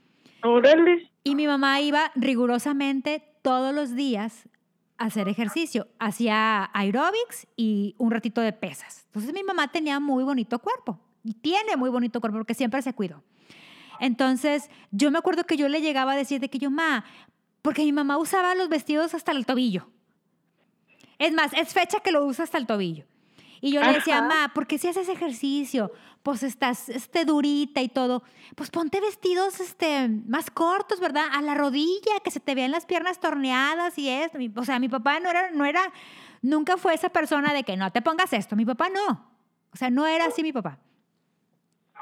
Órale. Y mi mamá iba rigurosamente todos los días a hacer ejercicio. Hacía aeróbics y un ratito de pesas. Entonces mi mamá tenía muy bonito cuerpo. Y tiene muy bonito cuerpo porque siempre se cuidó. Entonces yo me acuerdo que yo le llegaba a decir de que yo, ma, porque mi mamá usaba los vestidos hasta el tobillo. Es más, es fecha que lo usa hasta el tobillo. Y yo le decía, Ajá. ma, ¿por qué si haces ejercicio? Pues estás este, durita y todo. Pues ponte vestidos este, más cortos, ¿verdad? A la rodilla, que se te vean las piernas torneadas y esto. O sea, mi papá no era, no era, nunca fue esa persona de que no te pongas esto. Mi papá no. O sea, no era así mi papá.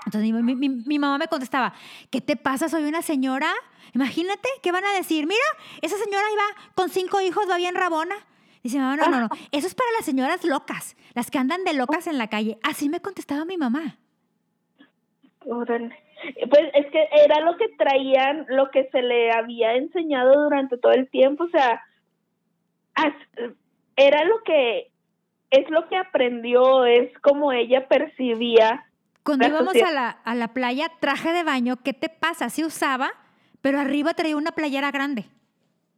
Entonces mi- mi- mi mamá me contestaba, ¿qué te pasa? Soy una señora. Imagínate, ¿qué van a decir? Mira, esa señora iba con cinco hijos, va bien rabona. Dice, mamá, no, no, no. Eso es para las señoras locas, las que andan de locas en la calle. Así me contestaba mi mamá. Pues es que era lo que traían, lo que se le había enseñado durante todo el tiempo, o sea, era lo que es lo que aprendió, es como ella percibía. Cuando La íbamos a la, a la playa, traje de baño, ¿qué te pasa? Sí usaba, pero arriba traía una playera grande.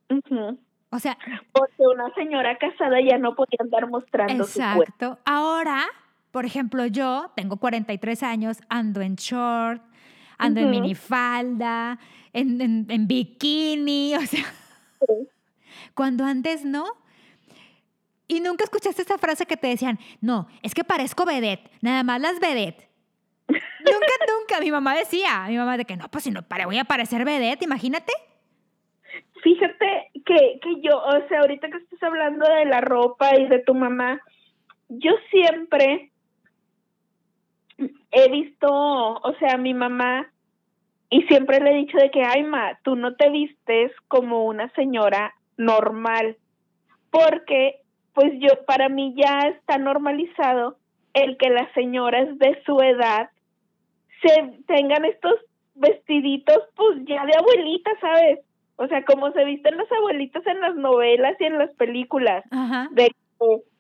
Ujú. O sea, Porque una señora casada ya no podía andar mostrando su cuerpo. Exacto. Ahora, por ejemplo, yo tengo 43 años, ando en short, ando en minifalda, en, en, en bikini, o sea, cuando antes no. Y nunca escuchaste esa frase que te decían, no, es que parezco vedette, nada más las vedette. nunca, nunca. Mi mamá decía, mi mamá de que no, pues si no, para, voy a parecer vedette, imagínate. Fíjate que, que yo, o sea, ahorita que estás hablando de la ropa y de tu mamá, yo siempre he visto, o sea, mi mamá, y siempre le he dicho de que, ay, ma, tú no te vistes como una señora normal, porque, pues yo, para mí ya está normalizado el que las señoras de su edad se tengan estos vestiditos, pues ya de abuelita, ¿sabes? O sea, como se visten las abuelitas en las novelas y en las películas, Ajá. de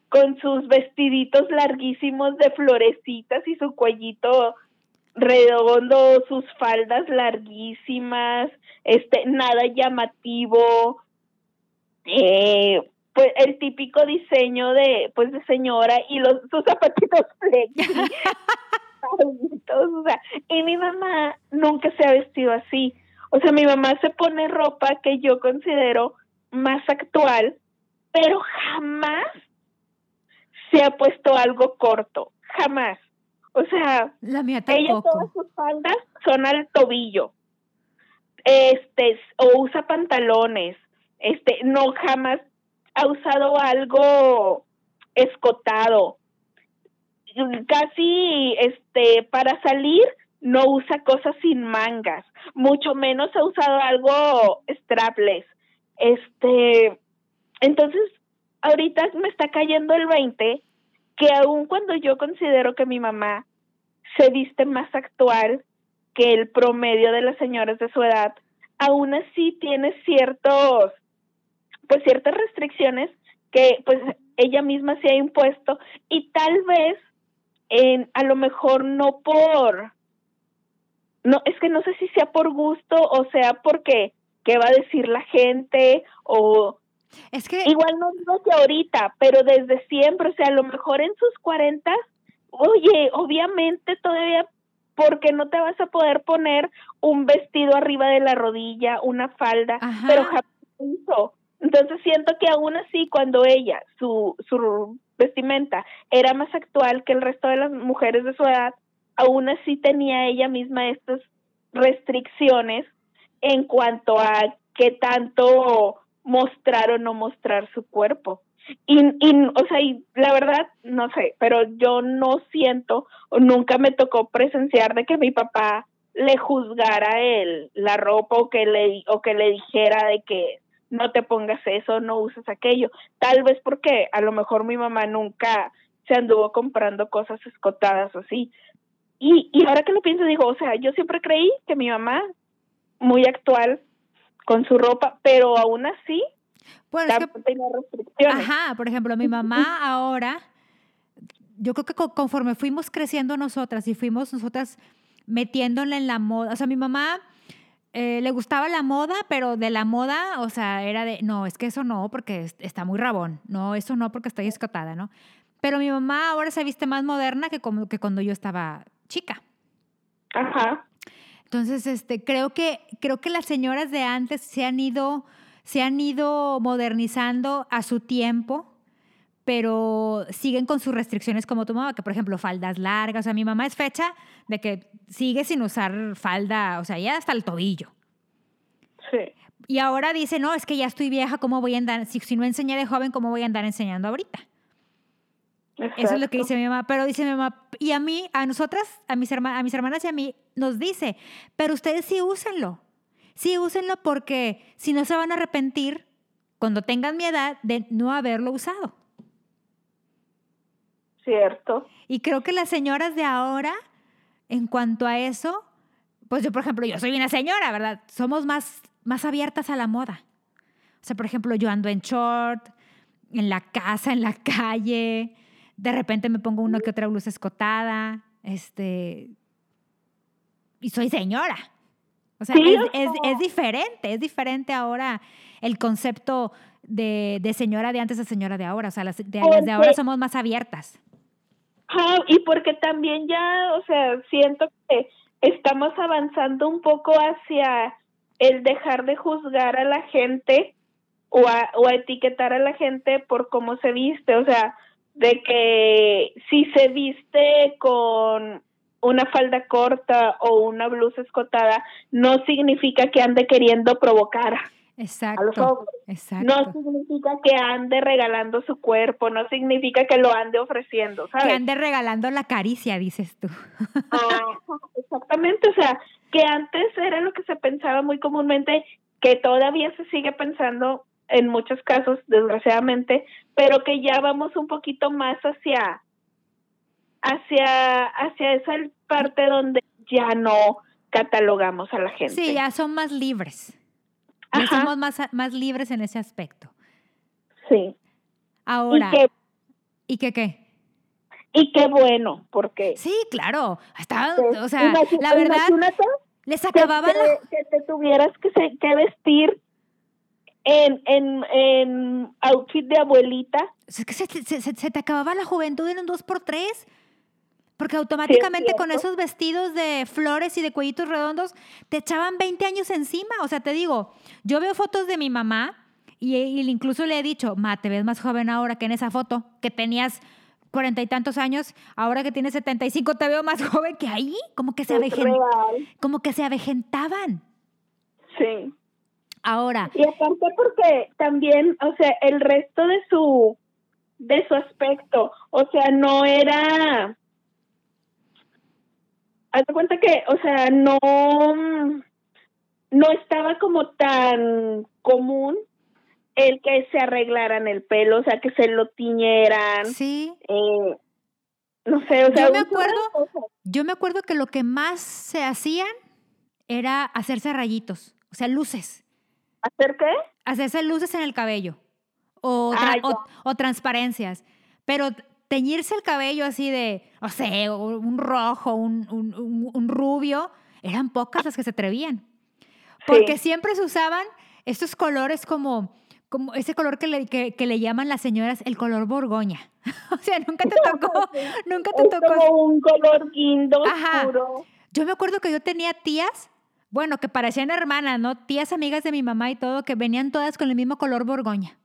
con sus vestiditos larguísimos de florecitas y su cuellito redondo, sus faldas larguísimas, este, nada llamativo, eh, pues el típico diseño de, pues de señora y los sus zapatitos flexi, o sea, y mi mamá nunca se ha vestido así, o sea, mi mamá se pone ropa que yo considero más actual, pero jamás se ha puesto algo corto, jamás. O sea, La mía ella todas sus faldas son al tobillo. Este, o usa pantalones. Este, no jamás ha usado algo escotado. Casi este para salir no usa cosas sin mangas, mucho menos ha usado algo strapless. Este, entonces ahorita me está cayendo el 20 que aun cuando yo considero que mi mamá se viste más actual que el promedio de las señoras de su edad, aún así tiene ciertos, pues ciertas restricciones que pues ella misma se ha impuesto y tal vez en, a lo mejor no por, no, es que no sé si sea por gusto o sea porque qué va a decir la gente o Es que Igual no digo que ahorita, pero desde siempre, o sea, a lo mejor en sus 40, oye, obviamente todavía, porque no te vas a poder poner un vestido arriba de la rodilla, una falda, Ajá. pero jamás. Entonces siento que aún así, cuando ella, su, su vestimenta era más actual que el resto de las mujeres de su edad, aún así tenía ella misma estas restricciones en cuanto a qué tanto mostrar o no mostrar su cuerpo. Y, y, o sea, y la verdad, no sé, pero yo no siento o nunca me tocó presenciar de que mi papá le juzgara el, la ropa o que le o que le dijera de que no te pongas eso, no uses aquello. Tal vez porque a lo mejor mi mamá nunca se anduvo comprando cosas escotadas así. Y, y ahora que lo pienso, digo, o sea, yo siempre creí que mi mamá, muy actual con su ropa, pero aún así bueno, es que restricciones. Ajá, por ejemplo, mi mamá ahora, yo creo que co- conforme fuimos creciendo nosotras y fuimos nosotras metiéndole en la moda, o sea, mi mamá eh, le gustaba la moda, pero de la moda, o sea, era de, no, es que eso no, porque es- está muy rabón, no, eso no, porque estoy escotada, ¿no? Pero mi mamá ahora se viste más moderna que, como, que cuando yo estaba chica. Ajá. Entonces, este, creo que, creo que las señoras de antes se han ido, se han ido modernizando a su tiempo, pero siguen con sus restricciones como tu mamá, que por ejemplo, faldas largas. O sea, mi mamá es fecha de que sigue sin usar falda, o sea, ya hasta el tobillo. Sí. Y ahora dice, no, es que ya estoy vieja, ¿cómo voy a andar? Si, si no enseñé de joven, ¿cómo voy a andar enseñando ahorita? Eso es lo que dice mi mamá. Pero dice mi mamá, y a mí, a nosotras, a mis, herma- a mis hermanas y a mí, nos dice, pero ustedes sí úsenlo. Sí úsenlo porque si no se van a arrepentir cuando tengan mi edad de no haberlo usado. Cierto. Y creo que las señoras de ahora, en cuanto a eso, pues yo, por ejemplo, yo soy una señora, ¿verdad? Somos más, más abiertas a la moda. O sea, por ejemplo, yo ando en short, en la casa, en la calle, de repente me pongo una que otra blusa escotada, este, y soy señora. O sea, es, es- diferente, es diferente ahora el concepto de, de señora de antes a señora de ahora. O sea, las de, las de ahora somos más abiertas. Y porque también ya, o sea, siento que estamos avanzando un poco hacia el dejar de juzgar a la gente o a, o a etiquetar a la gente por cómo se viste, o sea, de que si se viste con una falda corta o una blusa escotada, no significa que ande queriendo provocar a los Exacto. hombres. Exacto. No significa que ande regalando su cuerpo, no significa que lo ande ofreciendo, ¿sabes? que ande regalando la caricia, dices tú. Ajá, exactamente, o sea, que antes era lo que se pensaba muy comúnmente, que todavía se sigue pensando en muchos casos, desgraciadamente, pero que ya vamos un poquito más hacia hacia hacia esa parte donde ya no catalogamos a la gente. Sí, ya son más libres. Ya somos más, más libres en ese aspecto. Sí. Ahora, Y que, ¿y qué qué? y qué bueno, porque... Sí, claro. Estaba, pues, o sea, la verdad, les que, acababan la... te- que te tuvieras que, se- que vestir en, en, en outfit de abuelita. Es que se, se- se- se te acababa la juventud en un 2x3. Porque automáticamente con esos vestidos de flores y de cuellitos redondos te echaban 20 años encima. O sea, te digo, yo veo fotos de mi mamá y, y incluso le he dicho, ma, te ves más joven ahora que en esa foto, que tenías cuarenta y tantos años, ahora que tienes 75 te veo más joven que ahí. Como que se, avejen- como que se avejentaban. Sí. Ahora, Y aparte porque también, o sea, el resto de su de su aspecto, o sea, no era haz de cuenta que, o sea, no no estaba como tan común el que se arreglaran el pelo, o sea, que se lo tiñeran, sí, eh, no sé, o sea, Yo me acuerdo-. Yo me acuerdo que lo que más se hacían era hacerse rayitos, o sea, luces, ¿Hacer qué? hacerse luces en el cabello o, tra- o- o transparencias, pero teñirse el cabello así de, o sea, un rojo, un, un- un- un rubio, eran pocas las que se atrevían, porque Sí. siempre se usaban estos colores como... Como ese color que le, que, que le llaman las señoras el color borgoña. o sea, nunca te tocó, nunca te Es tocó como un color guindo Ajá. oscuro. Yo me acuerdo que yo tenía tías, bueno, que parecían hermanas, ¿no? Tías amigas de mi mamá y todo, que venían todas con el mismo color borgoña.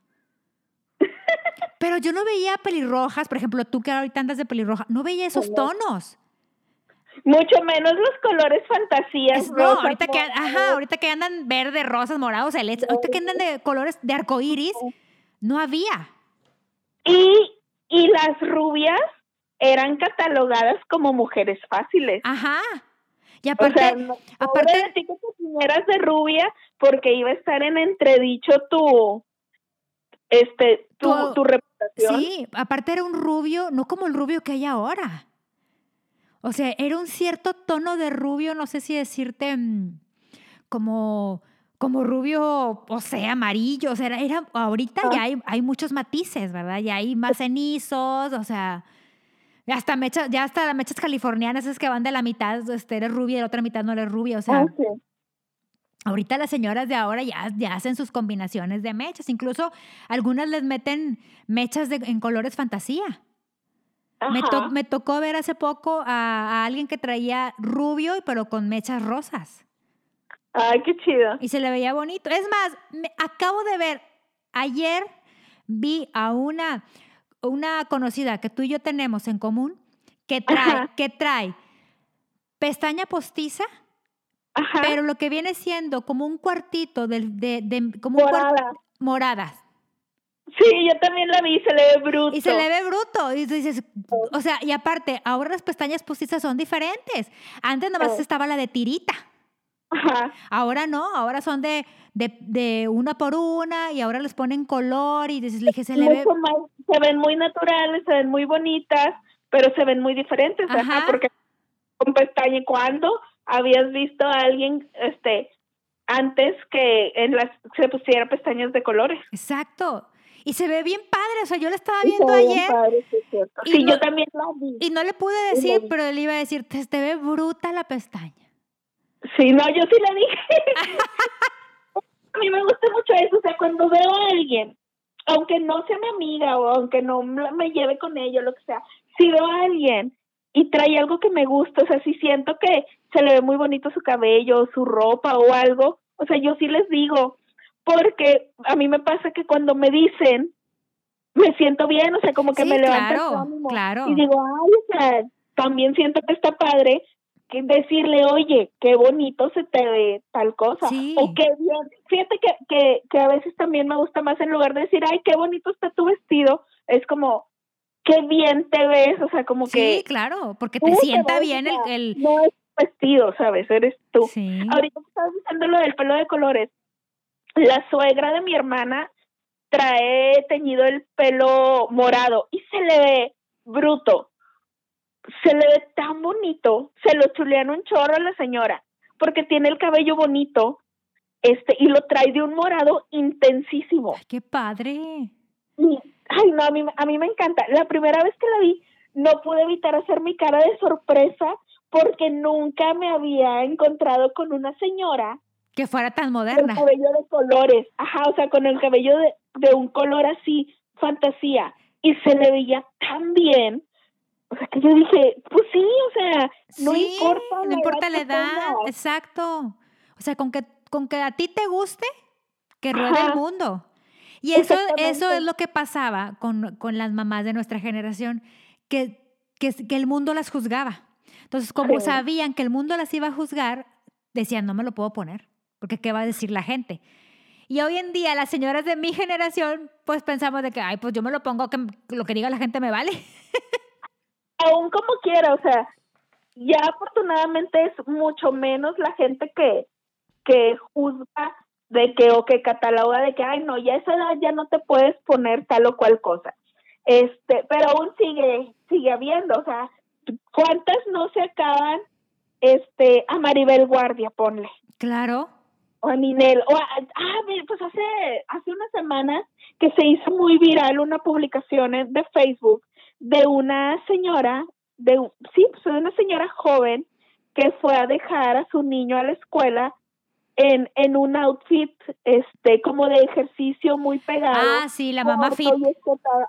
Pero yo no veía pelirrojas, por ejemplo, tú que ahorita andas de pelirroja, no veía esos No. tonos. Mucho menos los colores fantasías. Es- no, rosas, ahorita que, ajá, ahorita que andan verde, rosas, morados, celestes, ahorita que andan de colores de arcoíris, no había. Y, y las rubias eran catalogadas como mujeres fáciles. Ajá. Y o aparte, sea, no, aparte- de ti que te vinieras de rubia porque iba a estar en entredicho tu este tu, Tu- tu reputación. Sí, aparte era un rubio, no como el rubio que hay ahora. O sea, era un cierto tono de rubio, no sé si decirte mm, como, como rubio, o sea, amarillo. O sea, era, ahorita Ah. ya hay, hay muchos matices, ¿verdad? Ya hay más cenizos, o sea, hasta mechas, ya hasta las mechas californianas es que van de la mitad, este, eres rubia y la otra mitad no eres rubia. O sea, Ah, sí. Ahorita las señoras de ahora ya, ya hacen sus combinaciones de mechas. Incluso algunas les meten mechas de- en colores fantasía. Me, to- Ajá. me tocó ver hace poco a, a alguien que traía rubio, pero con mechas rosas. Ay, qué chido. Y se le veía bonito. Es más, me, acabo de ver, ayer vi a una, una conocida que tú y yo tenemos en común, que trae, Ajá. que trae pestaña postiza, Ajá. pero lo que viene siendo como un cuartito de, de, de- como un Morada. moradas. Sí, yo también la vi, se le ve bruto. Y se le ve bruto. Y dices, o sea, y aparte, ahora las pestañas postizas son diferentes. Antes nomás Sí. estaba la de tirita. Ajá. Ahora no, ahora son de, de, de una por una y ahora les ponen color y dices, le dije, se le ve. Mucho más, se ven muy naturales, se ven muy bonitas, pero se ven muy diferentes, ajá, Ajá. porque con pestaña, ¿cuándo habías visto a alguien este antes que en las se pusiera pestañas de colores? Exacto. Y se ve bien padre. O sea, yo la estaba viendo ayer padre, sí, y Sí, no- yo también la vi. y no le pude decir, pero le iba a decir, te, te ve bruta la pestaña. Sí, no, yo sí le dije. a mí me gusta mucho eso, o sea, cuando veo a alguien, aunque no sea mi amiga o aunque no me lleve con ella o lo que sea, si veo a alguien y trae algo que me gusta, o sea, si siento que se le ve muy bonito su cabello, su ropa o algo, o sea, yo sí les digo, porque a mí me pasa que cuando me dicen, me siento bien, o sea, como que Sí, me levanta el claro, ánimo. claro. Y digo, ay, o sea, también siento que está padre que decirle, oye, qué bonito se te ve tal cosa. Sí. O qué bien. Fíjate que, que, que a veces también me gusta más en lugar de decir, ay, qué bonito está tu vestido, es como, qué bien te ves, o sea, como Sí, que... claro, porque te sienta bien el... el- No es vestido, ¿sabes? Eres tú. Sí. Ahorita estabas diciendo lo del pelo de colores. La suegra de mi hermana trae teñido el pelo morado y se le ve bruto. Se le ve tan bonito. Se lo chulean un chorro a la señora porque tiene el cabello bonito este, y lo trae de un morado intensísimo. Ay, qué padre. Y, ay, no, a mí, a mí me encanta. La primera vez que la vi, no pude evitar hacer mi cara de sorpresa porque nunca me había encontrado con una señora Que fuera tan con moderna. cabello de colores, ajá, o sea, con el cabello de, de un color así, fantasía, y se le veía tan bien, o sea, que yo dije, pues sí, o sea, no Sí, importa no importa la edad, tengas. exacto. O sea, con que, con que a ti te guste, que ruede el mundo. Y eso, eso es lo que pasaba con, con las mamás de nuestra generación, que, que, que el mundo las juzgaba. Entonces, como Sí. sabían que el mundo las iba a juzgar, decían, no me lo puedo poner, porque ¿qué va a decir la gente? Y hoy en día las señoras de mi generación, pues pensamos de que, ay, pues yo me lo pongo, que lo que diga la gente me vale. aún como quiera, o sea, ya afortunadamente es mucho menos la gente que, que juzga de que o que cataloga de que, ay, no, ya a esa edad ya no te puedes poner tal o cual cosa. Este, pero aún sigue, sigue habiendo, o sea, ¿cuántas no se acaban este a Maribel Guardia, ponle? Claro. o a Ninel, o a, ah, pues hace, hace unas semanas que se hizo muy viral una publicación de Facebook de una señora, de sí, pues de una señora joven que fue a dejar a su niño a la escuela en, en un outfit este como de ejercicio muy pegado. Ah, sí, la mamá fit.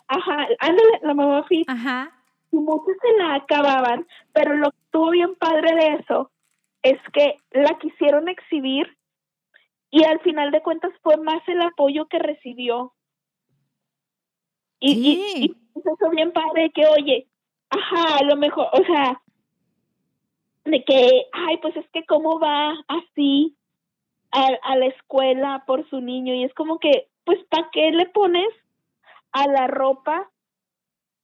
Ajá, ándale, la mamá fit Ajá. y muchos se la acababan, pero lo que estuvo bien padre de eso es que la quisieron exhibir y al final de cuentas fue más el apoyo que recibió. Y, Sí. eso bien padre que, oye, ajá, a lo mejor, o sea, de que, ay, pues es que cómo va así a, a la escuela por su niño y es como que, pues, ¿para qué le pones a la ropa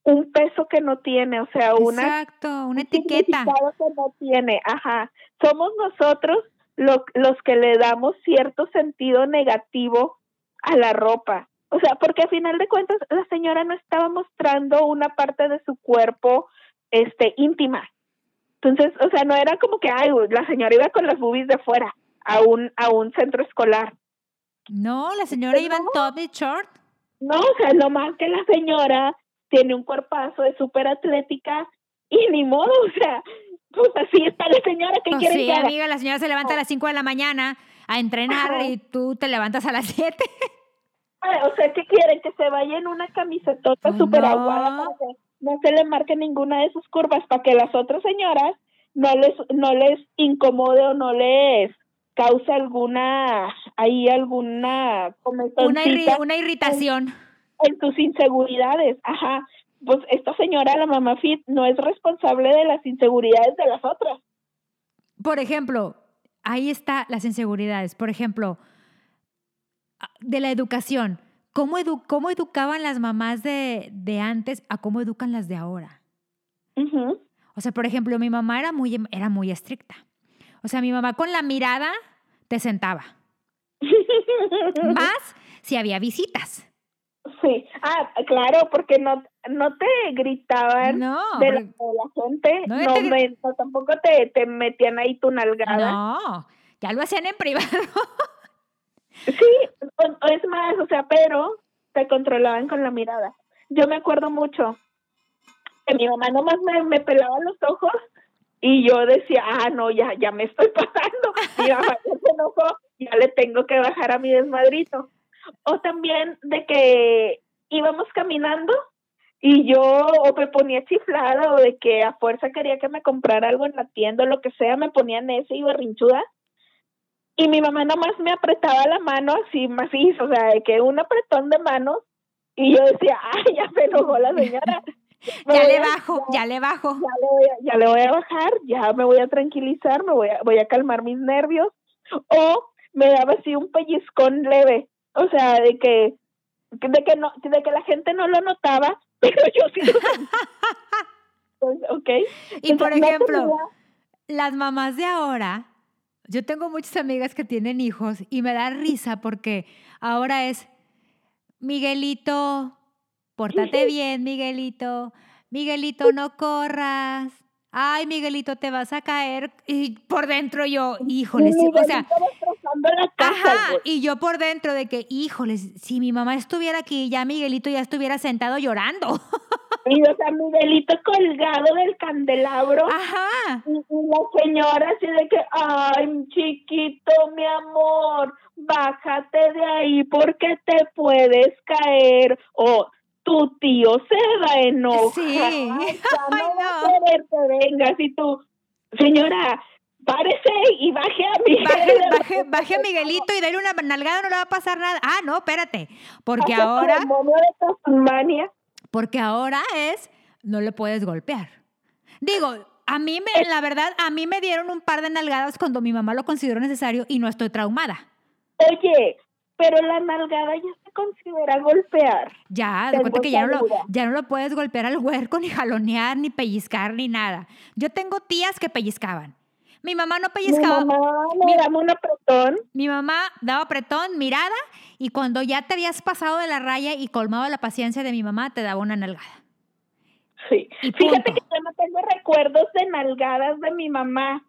un peso que no tiene? O sea, una Exacto, una un etiqueta. que no tiene, ajá. Somos nosotros lo- los que le damos cierto sentido negativo a la ropa. O sea, porque al final de cuentas la señora no estaba mostrando una parte de su cuerpo este íntima. Entonces, o sea, no era como que ay, la señora iba con las boobies de fuera a un a un centro escolar. No, la señora iba en top y short. No, o sea, lo más que la señora tiene un cuerpazo de súper atlética y ni modo, o sea, pues así está la señora que Pues quiere sí, que amiga, la señora se levanta a las 5 de la mañana a entrenar Ajá. y tú te levantas a las 7. Ah, O sea, ¿qué quieren? Que se vaya en una camisetota Pues súper no. aguada para que no se le marque ninguna de sus curvas para que las otras señoras no les no les incomode o no les cause alguna ahí alguna Una, irri- comezoncita una irritación. en sus inseguridades. Ajá. Pues esta señora, la mamá fit, no es responsable de las inseguridades de las otras. Por ejemplo, ahí está las inseguridades. Por ejemplo, de la educación. ¿Cómo, edu- cómo educaban las mamás de, de antes a cómo educan las de ahora? O sea, por ejemplo, mi mamá era muy, era muy estricta. O sea, mi mamá con la mirada te sentaba. Más si había visitas. Sí, ah, claro, porque no, no te gritaban No, de, la, porque- de la gente, No, no, te- me- no, tampoco te, te metían ahí tu nalgada. no, ya lo hacían en privado. Sí, es más, o sea, pero te controlaban con la mirada. Yo me acuerdo mucho que mi mamá nomás me, me pelaba los ojos y yo decía, ah, no, ya, ya me estoy pasando. Mi mamá se enojó, ya le tengo que bajar a mi desmadrito. O también de que íbamos caminando y yo o me ponía chiflada o de que a fuerza quería que me comprara algo en la tienda o lo que sea, me ponía necia y berrinchuda. Y mi mamá nomás me apretaba la mano así macizo, o sea, de que un apretón de manos y yo decía, ay, ya se enojó la señora. Me Ya le a- bajo, ya le bajo. ya le, voy a, ya le voy a bajar, ya me voy a tranquilizar, me voy a, voy a calmar mis nervios. O me daba así un pellizcón leve, o sea, de que, de que no, de que la gente no lo notaba, pero yo sí lo. Pues, ok. Y por no ejemplo, tenía- las mamás de ahora, yo tengo muchas amigas que tienen hijos y me da risa porque ahora es, Miguelito, pórtate bien, Miguelito. Miguelito, no corras. ay, Miguelito, te vas a caer. Y por dentro yo, híjoles, o sea, la casa, Ajá, y yo por dentro de que, híjoles, si mi mamá estuviera aquí, ya Miguelito ya estuviera sentado llorando. Y, o sea, Miguelito colgado del candelabro. Ajá. Y, la señora así de que, ay, chiquito, mi amor, bájate de ahí porque te puedes caer. O tu tío se va a enojar. Sí. Ay, no va a querer que vengas. Y tú, señora, párese y baje a mi Baje, a Miguelito y dale una nalgada, no le va a pasar nada. Ah, no, espérate. Porque ahora, de Tasmania. Porque ahora es, no le puedes golpear. Digo, a mí me, la verdad, a mí me dieron un par de nalgadas cuando mi mamá lo consideró necesario y no estoy traumada. Oye, pero la nalgada ya se considera golpear. Ya, de cuenta que ya no, lo, ya no lo puedes golpear al huerco, ni jalonear, ni pellizcar, ni nada. Yo tengo tías que pellizcaban. Mi mamá no Mi pellizcaba. mamá mi- me daba un apretón. Mi mamá daba apretón, mirada, y cuando ya te habías pasado de la raya y colmado la paciencia de mi mamá, te daba una nalgada. Sí. Y Fíjate punto. que yo no tengo recuerdos de nalgadas de mi mamá.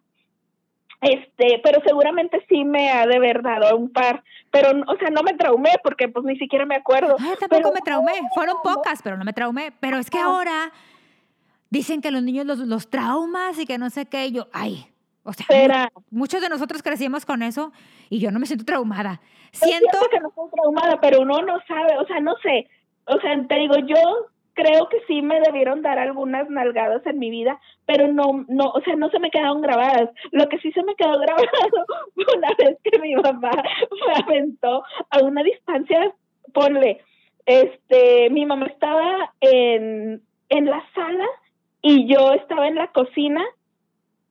Este, pero seguramente sí me ha de haber dado un par. Pero, o sea, no me traumé porque pues ni siquiera me acuerdo. Ay, tampoco Pero- me traumé. Fueron pocas, pero no me traumé. Pero es que Ah. ahora dicen que los niños los, los traumas y que no sé qué. Yo, ay, o sea, Espera, muchos de nosotros crecimos con eso y yo no me siento traumada. Siento que no estoy traumada, pero uno no sabe, o sea, no sé. O sea, te digo, yo creo que sí me debieron dar algunas nalgadas en mi vida, pero no, no, o sea, no se me quedaron grabadas. Lo que sí se me quedó grabado fue una vez que mi mamá me aventó a una distancia, ponle, este, mi mamá estaba en, en la sala y yo estaba en la cocina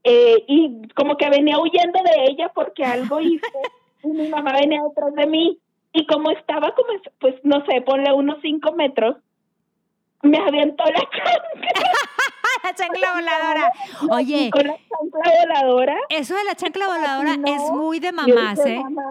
eh, y como que venía huyendo de ella porque algo hice y mi mamá venía detrás de mí y como estaba como, pues no sé, ponle unos cinco metros, me aventó la chancla. la chancla voladora. Oye, Con la chancla voladora. eso de la chancla voladora No, es muy de mamás, ¿eh? "Mamá,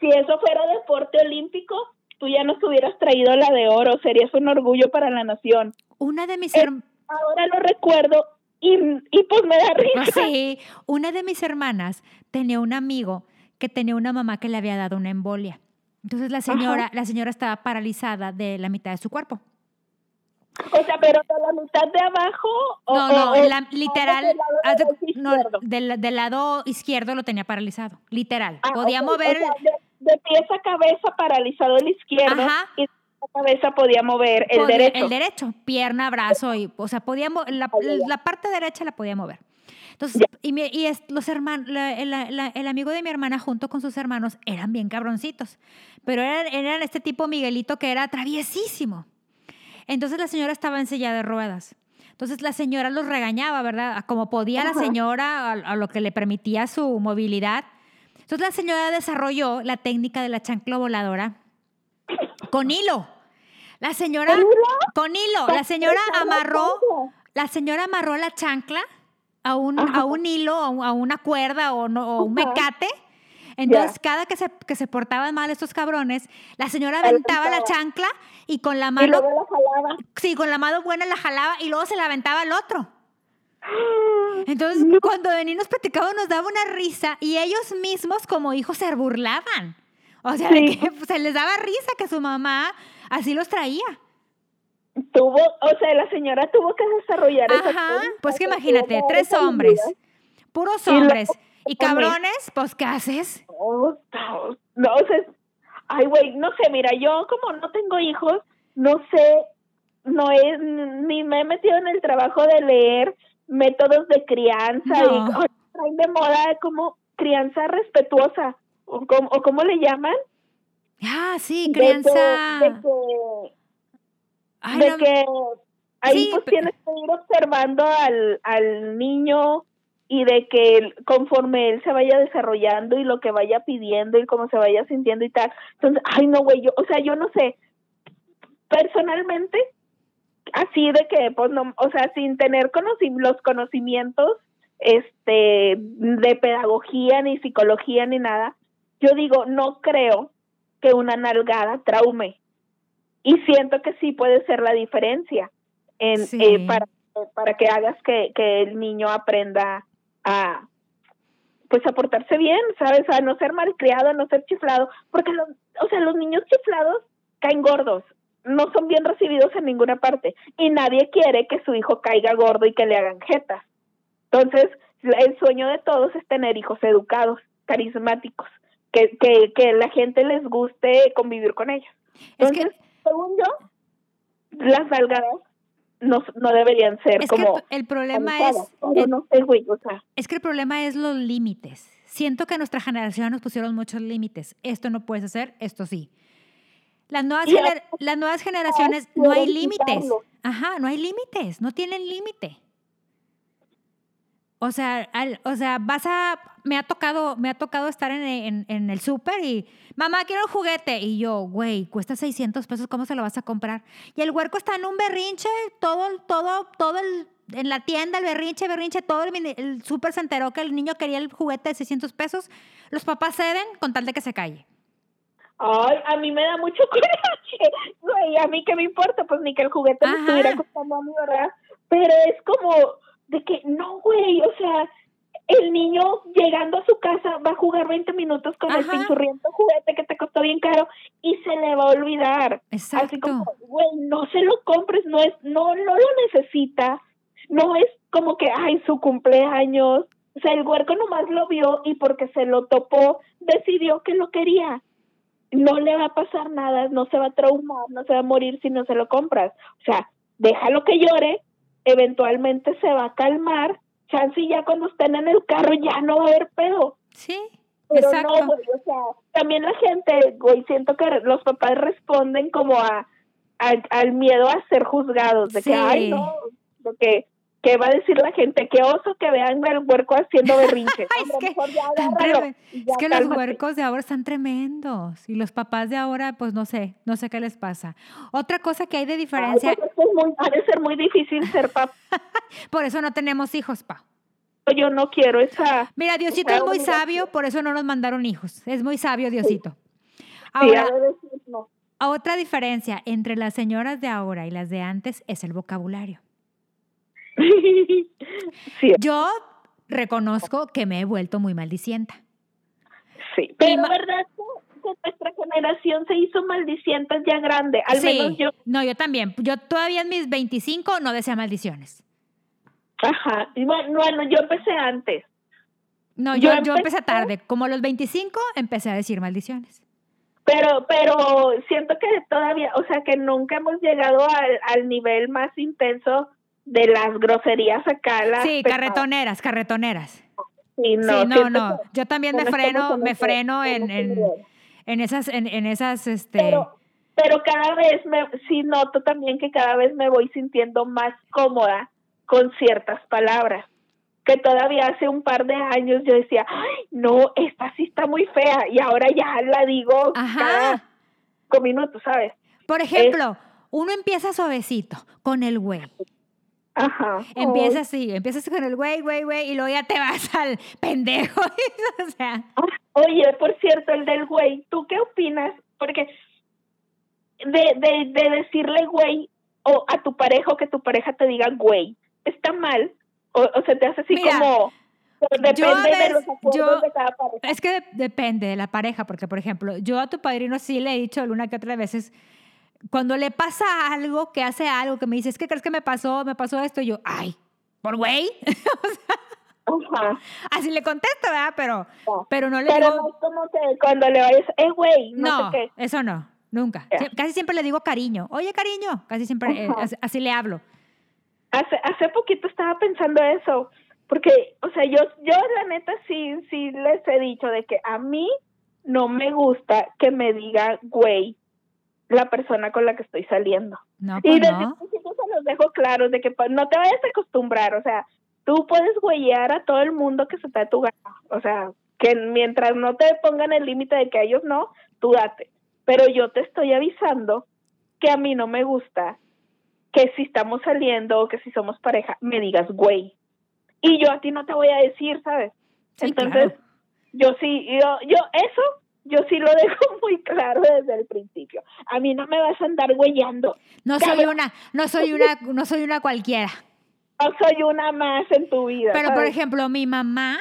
Si eso fuera deporte olímpico, tú ya nos hubieras traído la de oro, serías un orgullo para la nación. Una de mis Eh. Ahora lo recuerdo y, y pues me da risa. Sí, una de mis hermanas tenía un amigo que tenía una mamá que le había dado una embolia. Entonces la señora, la señora estaba paralizada de la mitad de su cuerpo. O sea, pero de la mitad de abajo. O, No, no, o- la- literal, del lado de- no, del, del lado izquierdo lo tenía paralizado, literal. Ah, Podía mover, o sea, de, de pies a cabeza paralizado el izquierdo Ajá. y de cabeza podía mover el podía- derecho. el derecho, pierna, brazo, y, o sea, podía la, la parte derecha la podía mover. Entonces, y, mi- y es- los hermanos, el, la- el amigo de mi hermana junto con sus hermanos eran bien cabroncitos, pero eran, eran este tipo Miguelito que era traviesísimo. Entonces la señora estaba en silla de ruedas. Entonces la señora los regañaba, ¿verdad? Como podía la señora, a, a lo que le permitía su movilidad. Entonces la señora desarrolló la técnica de la chancla voladora con hilo. La señora, ¿Con hilo? con hilo, la señora amarró, la señora amarró la chancla a un, Ajá. a un hilo, a, un- a una cuerda o, no- o un mecate. Entonces, Ya. cada que se, que se portaban mal estos cabrones, la señora aventaba la chancla y con la Y mano, luego la jalaba. sí, con la mano buena la jalaba y luego se la aventaba al otro. Entonces, No. cuando Denis nos platicaba, nos daba una risa y ellos mismos, como hijos, se burlaban. O sea, de Sí. que pues, se les daba risa que su mamá así los traía. Tuvo, o sea, la señora tuvo que desarrollar esa Ajá, técnica pues que imagínate, tres esa hombres, habilidad. puros Y hombres. Y también. cabrones, pues, ¿qué haces? No, no, no, o sea, ay, güey, no sé, mira, yo como no tengo hijos, no sé, no es, ni me he metido en el trabajo de leer métodos de crianza No. y oh, traen de moda como crianza respetuosa, o como, o cómo le llaman, Ah, sí, De que- crianza. de que, Ay, de no, que ahí Sí, pues tienes que ir observando al, al niño y de que conforme él se vaya desarrollando y lo que vaya pidiendo y cómo se vaya sintiendo y tal. Entonces, ay no, güey, yo, o sea, yo no sé, personalmente, así de que, pues no, o sea, sin tener conoci- los conocimientos este de pedagogía ni psicología ni nada, yo digo, no creo que una nalgada traume. Y siento que sí puede ser la diferencia en Sí. eh, para para que hagas que, que el niño aprenda a pues a portarse bien, ¿sabes? A no ser malcriado, a no ser chiflado, porque los, o sea, los niños chiflados caen gordos, no son bien recibidos en ninguna parte y nadie quiere que su hijo caiga gordo y que le hagan jetas. Entonces, el sueño de todos es tener hijos educados, carismáticos, que, que, que la gente les guste convivir con ellos. Entonces, según yo, las nalgadas no, no deberían ser Es como... que el, problema es... el- no sé, güey, o sea... Es que el problema es los límites. Siento que nuestra generación nos pusieron muchos límites. Esto no puedes hacer, esto sí. Las nuevas, gener- las nuevas generaciones no hay límites. Ajá, no hay límites, no tienen límite. O sea, al- o sea, vas a, me ha tocado, me ha tocado estar en, en- en el súper y, mamá, quiero un juguete. Y yo, güey, cuesta 600 pesos, ¿cómo se lo vas a comprar? Y el huerco está en un berrinche, todo, todo, todo el, en la tienda, el berrinche, berrinche, todo el, el súper se enteró que el niño quería el juguete de 600 pesos. Los papás ceden con tal de que se calle. Ay, a mí me da mucho coraje. Güey, a mí qué me importa, pues ni que el juguete me estuviera costando a mí, ¿verdad? Pero es como de que, no, güey, o sea, el niño llegando a su casa va a jugar 20 minutos con el Ajá. pinchurriento juguete que te costó bien caro y se le va a olvidar. Así Exacto. como, güey, no se lo compres, no es, no, no lo necesita, no es como que, ay, su cumpleaños. O sea, el huerco nomás lo vio y porque se lo topó, decidió que lo quería. No le va a pasar nada, no se va a traumar, no se va a morir si no se lo compras. O sea, déjalo que llore, eventualmente se va a calmar, chance y ya cuando estén en el carro ya no va a haber pedo. Sí, Pero exacto. no, güey, o sea, también la gente, güey, siento que los papás responden como a, a- al miedo a ser juzgados, de que, ay, no, de que, ¿qué va a decir la gente? Qué oso que vean al huerco haciendo berrinche. Ay, es que mejor ya agárralo ya Es que los huercos de ahora están tremendos y los papás de ahora, pues no sé, no sé qué les pasa. Otra cosa que hay de Ay, diferencia, pues es que es muy- ha de ser muy difícil ser papá. por eso no tenemos hijos, pa. Yo no quiero esa... Mira, Diosito es muy sabio, por eso no nos mandaron hijos. Es muy sabio, Diosito. sí, Ahora, otra diferencia entre las señoras de ahora y las de antes es el vocabulario. sí, Yo reconozco que me he vuelto muy maldicienta. sí. Pero ma- verdad que, que nuestra generación se hizo maldicientes ya grande. Al Sí, menos yo No, yo también. Yo todavía en mis 25 no decía maldiciones. Ajá, bueno, bueno, yo empecé antes. No, Yo yo, yo empecé empecé- tarde. Como a los 25 empecé a decir maldiciones. Pero, pero siento que todavía, o sea, que nunca hemos llegado al, al nivel más intenso de las groserías acá. Las Sí, pesadas. carretoneras, carretoneras. Sí, no, sí, no, no. Yo también me estamos freno, en me freno en, en, en esas, en, en esas, este. Pero, pero cada vez me, sí noto también que cada vez me voy sintiendo más cómoda con ciertas palabras. Que todavía hace un par de años yo decía, ay, no, esta sí está muy fea. Y ahora ya la digo cada Ajá. cinco minutos, ¿sabes? Por ejemplo, uno empieza suavecito con el güey. Ajá. Empieza así, empiezas con el güey, güey, güey, y luego ya te vas al pendejo. o sea, Ah, Oye, por cierto, el del güey, ¿tú qué opinas? Porque de, de, de decirle güey o a tu pareja o que tu pareja te diga güey, ¿está mal? O, o se te hace así Mira, como... Depende yo de los yo- de cada pareja. es que de- depende de la pareja, porque por ejemplo, yo a tu padrino sí le he dicho alguna que otra veces, cuando le pasa algo, que hace algo, que me dice, es que crees que me pasó, me pasó esto, y yo, ay, por güey. Ajá. Así le contesto, ¿verdad? Pero, No. pero no le Pero digo, no como que cuando le vayas, eh, güey, no, no, sé qué. eso no, nunca. Casi siempre le digo cariño. Oye, cariño, casi siempre, eh, así le hablo. Hace, hace poquito estaba pensando eso, porque, o sea, yo, yo la neta sí, sí les he dicho de que a mí no me gusta que me diga güey la persona con la que estoy saliendo. No, y pues desde no. principio se los dejo claros de que pues, no te vayas a acostumbrar, o sea, tú puedes güeyar a todo el mundo que se te dé tu gana, o sea, que mientras no te pongan el límite de que a ellos no, tú date. Pero yo te estoy avisando que a mí no me gusta que si estamos saliendo o que si somos pareja, me digas güey. Y yo a ti no te voy a decir, ¿sabes? Sí, Entonces, claro. yo sí, yo, yo, eso, yo sí lo dejo muy claro desde el principio. A mí no me vas a andar güeyando. No soy una, no soy una, no soy una cualquiera. No soy una más en tu vida. Pero, por ejemplo, mi mamá,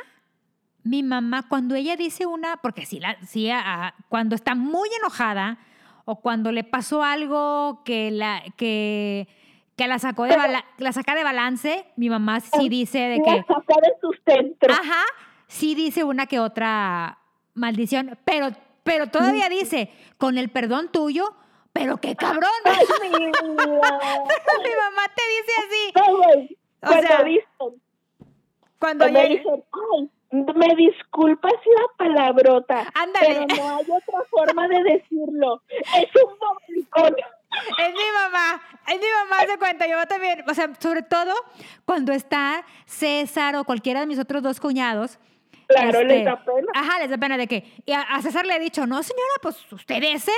mi mamá, cuando ella dice una, porque sí, la, sí ah, cuando está muy enojada o cuando le pasó algo que la, que, que la sacó de Pero- la saca de balance, mi mamá sí dice de La que, saca de sus centros. ajá, sí dice una que otra maldición, pero, pero todavía dice, con el perdón tuyo, pero qué cabrón. Ay, mi mamá te dice así. O Cuando sea, dicen, Cuando ella- dicen, ay, me disculpas la palabrota, Ándale. pero no hay otra forma de decirlo. Es un bombicón. Es mi mamá, es mi mamá, se cuenta, yo también, o sea, sobre todo cuando está César o cualquiera de mis otros dos cuñados. Claro, este, les da pena. Ajá, les da pena de que. Y a, a César le he dicho, no, señora, pues usted ese.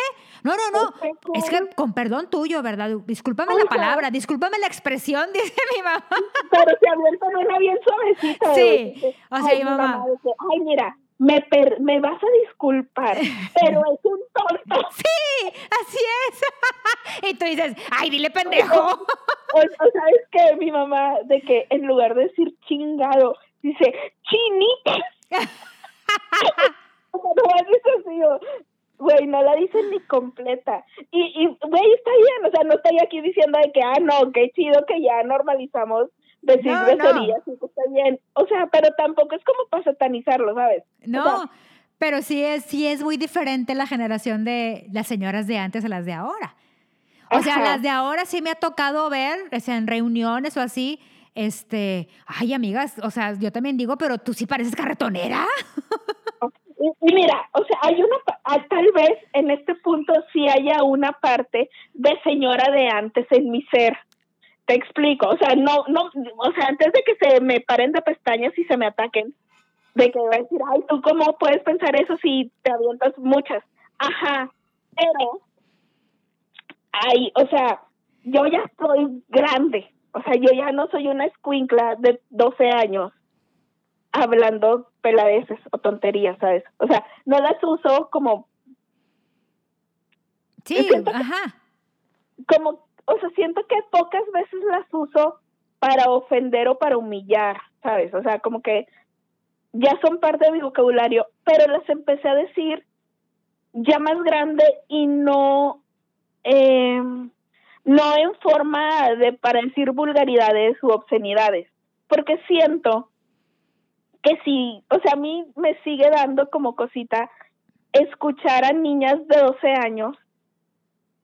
No, no, no. Usted Es que con perdón tuyo, ¿verdad? Discúlpame la palabra, discúlpame la expresión, dice mi mamá. Pero se avientan una bien suavecita. Sí, o sea, ay, mi mamá. dice, ay, mira, me, per- me vas a disculpar, pero es un tonto. Sí, así es. y tú dices, ay, dile pendejo. O, o sabes que mi mamá, de que en lugar de decir chingado, dice chinita. Como nomás dice así, o, güey, no la dicen ni completa. Y, y, güey, está bien, o sea, no estoy aquí diciendo de que, ah, no, qué chido que ya normalizamos decir No, no. groserías, y que está bien. O sea, pero tampoco es como para satanizarlo, ¿sabes? O No, sea, pero sí es, sí es muy diferente la generación de las señoras de antes a las de ahora. O sea, Ajá. las de ahora sí me ha tocado ver, o sea, en reuniones o así, este, ay, amigas, o sea, yo también digo, pero tú sí pareces carretonera. Y, mira, o sea, hay una, ah, tal vez en este punto sí haya una parte de señora de antes en mi ser. Te explico, o sea, no, no, o sea, antes de que se me paren de pestañas y se me ataquen, de que va a decir, ay, ¿tú cómo puedes pensar eso si te avientas muchas? Ajá, pero, ay, o sea, yo ya estoy grande, o sea, yo ya no soy una escuincla de 12 años hablando peladeces o tonterías, ¿sabes? O sea, no las uso como, Sí, que- ajá. como, o sea, siento que pocas veces las uso para ofender o para humillar, ¿sabes? O sea, como que ya son parte de mi vocabulario, pero las empecé a decir ya más grande y no, eh, no en forma de para decir vulgaridades u obscenidades, porque siento que sí, o sea, a mí me sigue dando como cosita escuchar a niñas de 12 años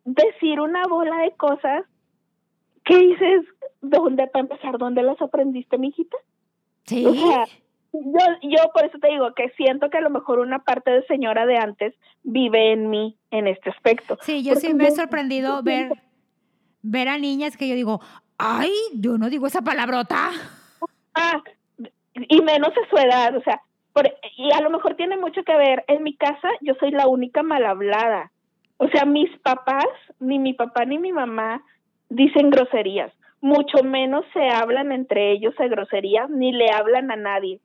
decir una bola de cosas que dices, ¿dónde para empezar? ¿Dónde las aprendiste, mijita? Sí. O sea, yo, yo por eso te digo que siento que a lo mejor una parte de señora de antes vive en mí en este aspecto. Sí, yo sí me he sorprendido ver, ver a niñas que yo digo, ay, yo no digo esa palabrota. Ah, y menos a su edad, o sea, por, y a lo mejor tiene mucho que ver. En mi casa yo soy la única mal hablada. O sea, mis papás, ni mi papá ni mi mamá dicen groserías. Mucho menos se hablan entre ellos de groserías, ni le hablan a nadie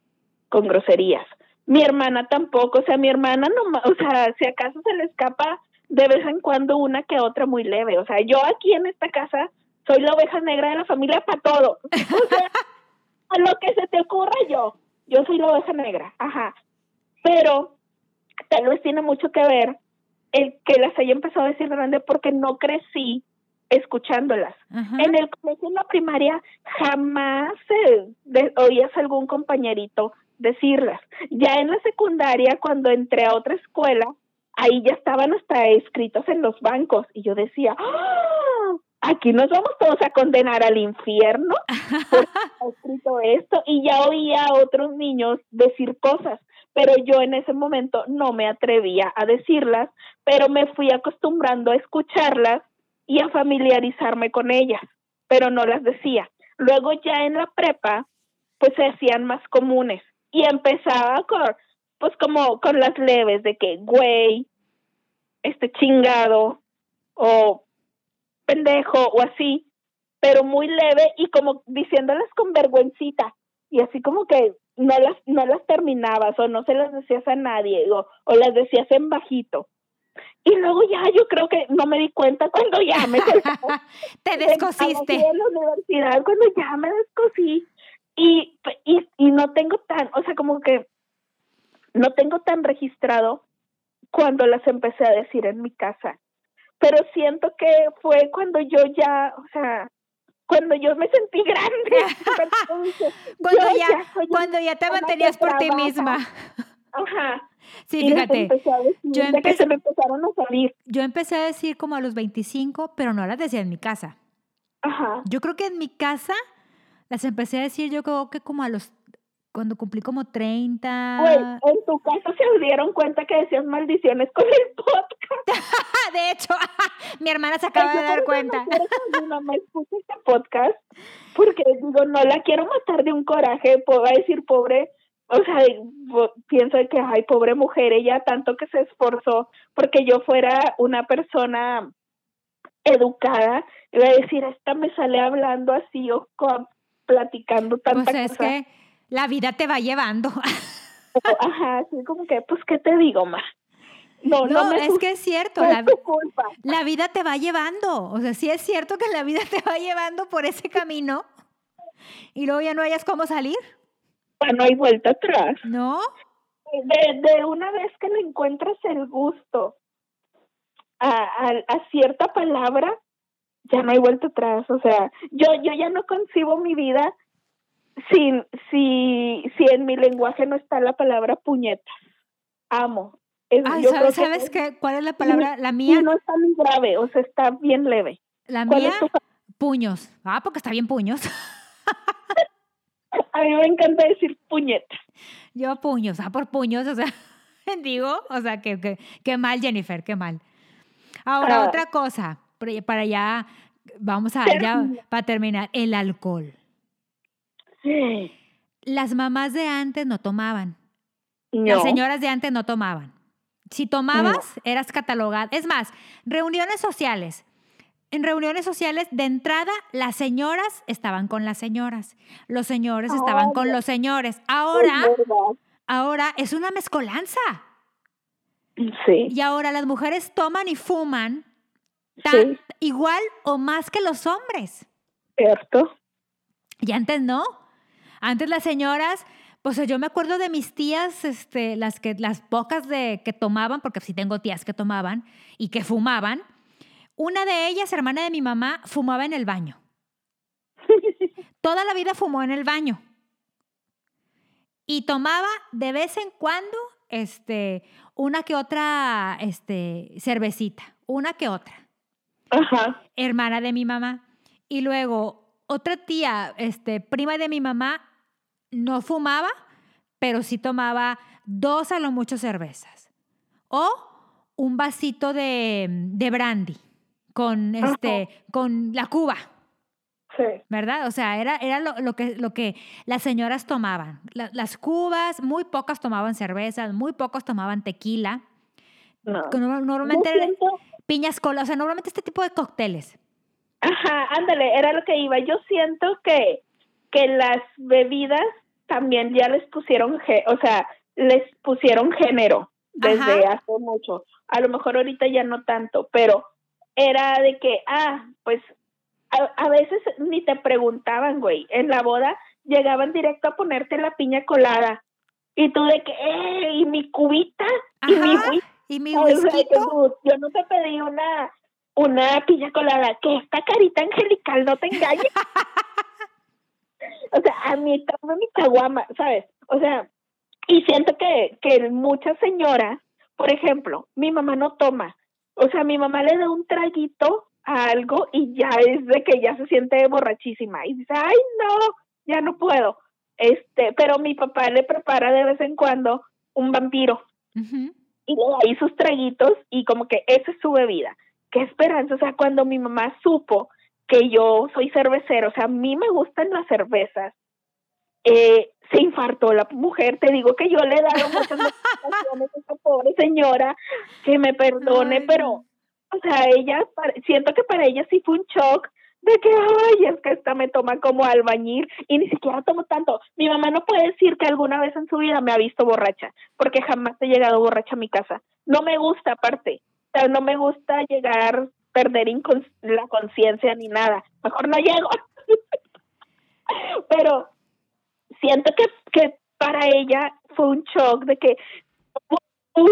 con groserías. Mi hermana tampoco, o sea, mi hermana no, o sea, si acaso se le escapa de vez en cuando una que otra muy leve. O sea, yo aquí en esta casa soy la oveja negra de la familia para todo. O sea, a lo que se te ocurra yo. Yo soy la oveja negra, ajá. Pero tal vez tiene mucho que ver el que las haya empezado a decir grande porque no crecí escuchándolas. Ajá. En el colegio, en la primaria, jamás eh, de- oías algún compañerito decirlas. Ya en la secundaria, cuando entré a otra escuela, ahí ya estaban hasta escritos en los bancos. Y yo decía, ¡Ah! aquí nos vamos todos a condenar al infierno ha escrito esto. Y ya oía a otros niños decir cosas. Pero yo en ese momento no me atrevía a decirlas, pero me fui acostumbrando a escucharlas y a familiarizarme con ellas, pero no las decía. Luego ya en la prepa, pues se hacían más comunes y empezaba con, pues como con las leves de que, güey, este chingado o pendejo o así, pero muy leve y como diciéndolas con vergüencita y así como que no las no las terminabas o no se las decías a nadie o, o las decías en bajito. Y luego ya yo creo que no me di cuenta cuando ya me Te descosiste. En la universidad, cuando ya me descosí. Y, y, y no tengo tan, o sea, como que no tengo tan registrado cuando las empecé a decir en mi casa. Pero siento que fue cuando yo ya, o sea, cuando yo me sentí grande. cuando, ya, cuando ya te mantenías por ti misma. Ajá. Sí, fíjate. yo empecé, me empezaron a salir. Yo empecé a decir como a los 25, pero no las decía en mi casa. Ajá. Yo creo que en mi casa las empecé a decir yo creo que como a los cuando cumplí como 30. Güey, en tu casa se dieron cuenta que decías maldiciones con el podcast. de hecho, mi hermana se acaba de dar cuenta. Mi mamá escucha este podcast porque digo, no la quiero matar de un coraje, puedo decir pobre, o sea, pienso que, ay, pobre mujer, ella tanto que se esforzó porque yo fuera una persona educada, iba a decir, esta me sale hablando así o platicando tanta pues es que la vida te va llevando. Ajá, así como que, pues, ¿qué te digo, ma? No, no, es que es cierto, la, la, vida te va llevando. O sea, sí es cierto que la vida te va llevando por ese camino y luego ya no hayas cómo salir. Ya no hay vuelta atrás. ¿No? De, de una vez que le encuentras el gusto a, a, a, cierta palabra, ya no hay vuelta atrás. O sea, yo, yo ya no concibo mi vida si, si, si en mi lenguaje no está la palabra puñeta. Amo. ¿sabes, qué? ¿Cuál es la palabra? La mía. No está muy grave, o sea, está bien leve. La mía, puños. Ah, porque está bien puños. A mí me encanta decir puñeta. Yo puños, ah, por puños, o sea, digo, o sea, que, que, mal, Jennifer, qué mal. Ahora, ah. otra cosa, para ya, vamos a, ya, para terminar, el alcohol. Las mamás de antes no tomaban. Las señoras de antes no tomaban. Si tomabas, eras catalogada. Es más, reuniones sociales. En reuniones sociales, de entrada, las señoras estaban con las señoras, los señores estaban con los señores. Ahora, ahora es una mezcolanza. Sí. Y ahora las mujeres toman y fuman igual o más que los hombres. Cierto. Y antes no. Antes las señoras, pues yo me acuerdo de mis tías, este, las, que, las pocas de, que tomaban, porque sí tengo tías que tomaban y que fumaban. Una de ellas, hermana de mi mamá, fumaba en el baño. Toda la vida fumó en el baño. Y tomaba de vez en cuando este, una que otra este, cervecita, una que otra. Ajá. Hermana de mi mamá. Y luego otra tía, este, prima de mi mamá, no fumaba, pero sí tomaba dos a lo mucho cervezas. O un vasito de, de brandy con, este, con la cuba. Sí. ¿Verdad? O sea, era, era lo, que, lo que las señoras tomaban. las cubas, muy pocas tomaban cervezas, muy pocos tomaban tequila. No. Normalmente piñas colas, o sea, normalmente este tipo de cócteles. Ajá, ándale, era lo que iba. Yo siento que, que las bebidas también ya les pusieron, o sea, les pusieron género desde hace mucho. A lo mejor ahorita ya no tanto, pero era de que, ah, pues a, veces ni te preguntaban, güey. En la boda llegaban directo a ponerte la piña colada. Y tú de que, eh, y mi cubita, y mi ¿Y mi? Yo no te pedí una una piña colada, que esta carita angelical no te engañe. a mí toma mi caguama, ¿sabes? O sea, y siento que, que muchas señoras, por ejemplo, mi mamá no toma. O sea, mi mamá le da un traguito a algo y ya es de que ya se siente borrachísima y dice, ay, no, ya no puedo. Este, pero mi papá le prepara de vez en cuando un vampiro. Y le da ahí sus traguitos y como que esa es su bebida qué esperanza, o sea, cuando mi mamá supo que yo soy cervecero, o sea, a mí me gustan las cervezas, eh, se infartó la mujer, te digo que yo le he dado muchas motivaciones a esa pobre señora, que me perdone, pero, o sea, ella, siento que para ella sí fue un shock de que, ay, es que esta me toma como albañil y ni siquiera tomo tanto. Mi mamá no puede decir que alguna vez en su vida me ha visto borracha, porque jamás he llegado borracha a mi casa. No me gusta aparte, sea, no me gusta llegar, perder la conciencia ni nada. Mejor no llego. Pero siento que, que para ella fue un shock de que ¿cómo tú,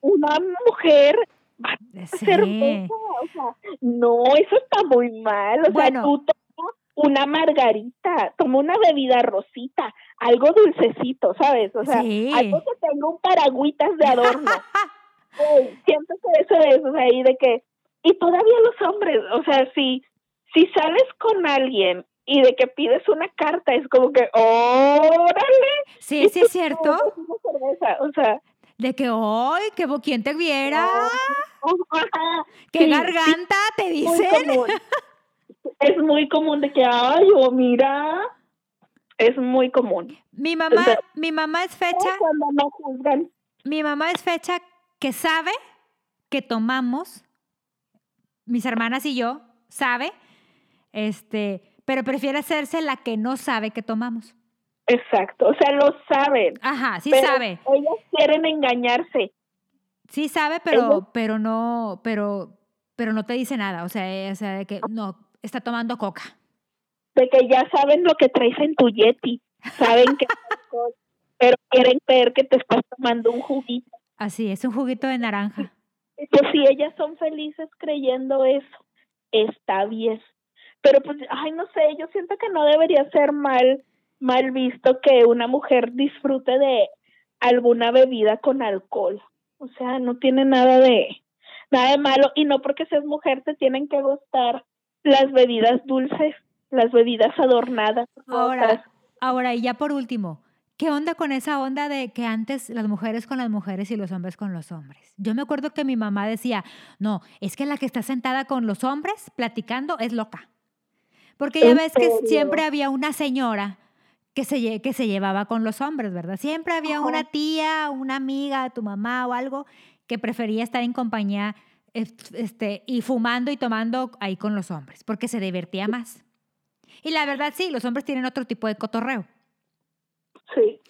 una mujer va a ser Sí. O sea, no, eso está muy mal. O Bueno. sea, tú tomas una margarita, toma una bebida rosita, algo dulcecito, ¿sabes? O sea, Sí. algo que tenga un paragüitas de adorno. Siento que eso es, o sea, y de que, y todavía los hombres, o sea, si, si sales con alguien y de que pides una carta, es como que, órale. Sí, sí es cierto. O sea, De que hoy, que quién te viera, qué sí, garganta, te dicen. Es muy común de que, ay, o mira, es muy común. Mi mamá, Pero- mi mamá es fecha, Cuando no juzgan, mi mamá es fecha que sabe que tomamos, mis hermanas y yo, sabe, este, pero prefiere hacerse la que no sabe que tomamos. exacto, o sea, lo saben. Ajá, sí pero sabe, Ellas quieren engañarse. sí sabe, pero, Ellos- pero no, pero, pero no te dice nada. O sea, eh, o sea, de que no, está tomando coca. de que ya saben lo que traes en tu Yeti, saben que pero quieren creer que te estás tomando un juguito. Así, es un juguito de naranja. Pues si ellas son felices creyendo eso, está bien. Pero pues, ay, no sé, yo siento que no debería ser mal, mal visto que una mujer disfrute de alguna bebida con alcohol. O sea, no tiene nada de, nada de malo. Y no porque seas mujer te tienen que gustar las bebidas dulces, las bebidas adornadas. Ahora, ahora, y ya por último, ¿qué onda con esa onda de que antes las mujeres con las mujeres y los hombres con los hombres? Yo me acuerdo que mi mamá decía, no, es que la que está sentada con los hombres platicando es loca. Porque ya ¿En ves que siempre había una señora que se, que se llevaba con los hombres, ¿verdad? Siempre había una tía, una amiga, tu mamá o algo que prefería estar en compañía es- este, y fumando y tomando ahí con los hombres, porque se divertía más. Y la verdad sí, los hombres tienen otro tipo de cotorreo. Sí.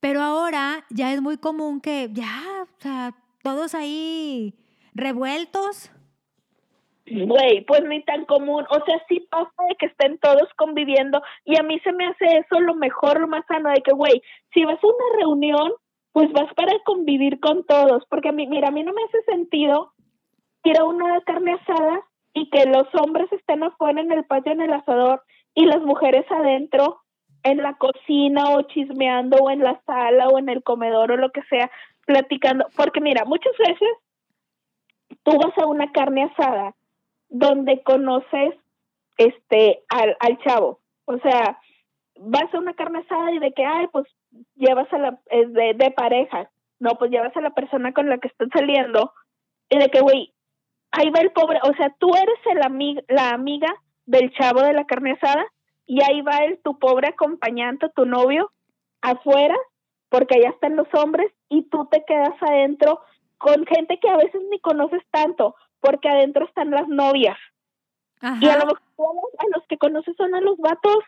Pero ahora ya es muy común que ya, o sea, todos ahí revueltos. Güey, pues ni tan común. O sea, sí pasa de que estén todos conviviendo y a mí se me hace eso lo mejor, lo más sano, de que, güey, si vas a una reunión, pues vas para convivir con todos. Porque a mí, mira, a mí no me hace sentido ir a una carne asada y que los hombres estén afuera en el patio en el asador y las mujeres adentro en la cocina o chismeando o en la sala o en el comedor o lo que sea, platicando. Porque mira, muchas veces tú vas a una carne asada donde conoces este al, al chavo. O sea, vas a una carne asada y de que, ay, pues llevas a la, es de, de pareja. No, pues llevas a la persona con la que estás saliendo y de que, güey, ahí va el pobre, o sea, tú eres el la amiga del chavo de la carne asada y ahí va el tu pobre acompañante, tu novio, afuera, porque allá están los hombres y tú te quedas adentro con gente que a veces ni conoces tanto, porque adentro están las novias. Y a lo Ajá. mejor a los- que conoces son a los vatos,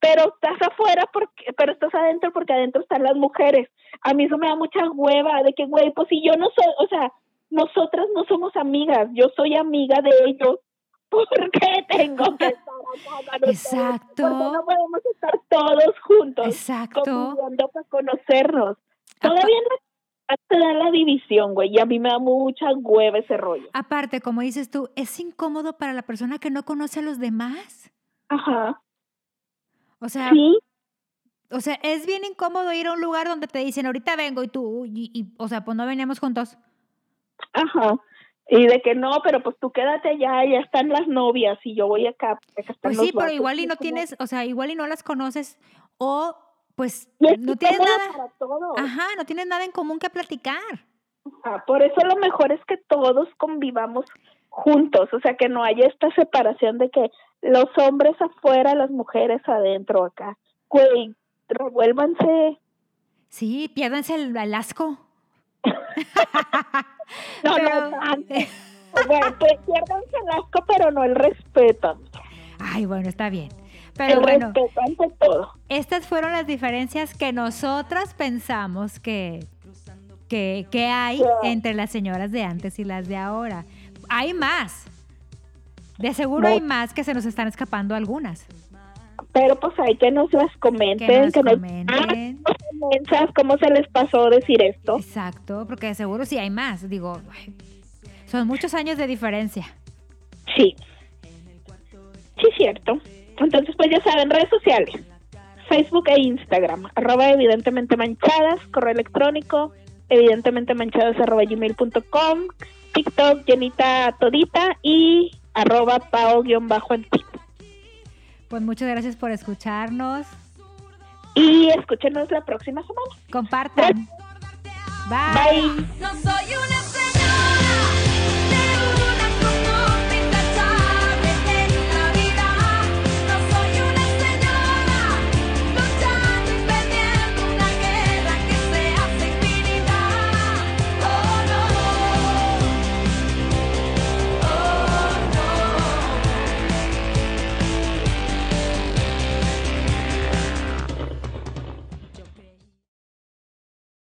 pero estás afuera porque, pero estás adentro porque adentro están las mujeres. A mí eso me da mucha hueva de que, güey, pues si yo no soy, o sea, nosotras no somos amigas, yo soy amiga de ellos. ¿Por qué tengo que estar acá con? Exacto. ¿Por qué no podemos estar todos juntos Exacto. para conocernos? Todavía no te da la división, güey, y a mí me da mucha hueva ese rollo. Aparte, como dices tú, es incómodo para la persona que no conoce a los demás. Ajá. O sea, Sí, o sea, es bien incómodo ir a un lugar donde te dicen, ahorita vengo y tú, y, y, o sea, pues no veníamos juntos. Ajá. Y de que no, pero pues tú quédate allá, ya están las novias y yo voy acá. porque acá están Pues los sí, pero vatos. igual y no como- tienes, o sea, igual y no las conoces o pues no tienes nada, para todos. ajá, no tienes nada en común que platicar. Ajá, Por eso lo mejor es que todos convivamos juntos, o sea, que no haya esta separación de que los hombres afuera, las mujeres adentro acá. Güey, revuélvanse. Sí, piérdanse el, el asco. No, Pero- no, antes. Bueno, pues piérdanse el asco, pero no el respeto. Ay, bueno, está bien. Pero el bueno, respeto ante todo. estas fueron las diferencias que nosotras pensamos que, que, que hay Sí. entre las señoras de antes y las de ahora. Hay más. De seguro hay más que se nos están escapando algunas. Pero pues hay que nos las comenten, Que nos que nos comenten. Ah, cómo se les pasó decir esto. Exacto, porque de seguro sí hay más. Digo, son muchos años de diferencia. Sí. Sí, cierto. Entonces, pues ya saben, redes sociales. Facebook e Instagram. Arroba evidentemente manchadas. Correo electrónico. Evidentemente manchadas arroba gmail.com. TikTok, Jenita Todita. Y arroba pao-antiguo. Pues muchas gracias por escucharnos. Y escúchenos la próxima semana. Compartan. Bye. Bye. No soy una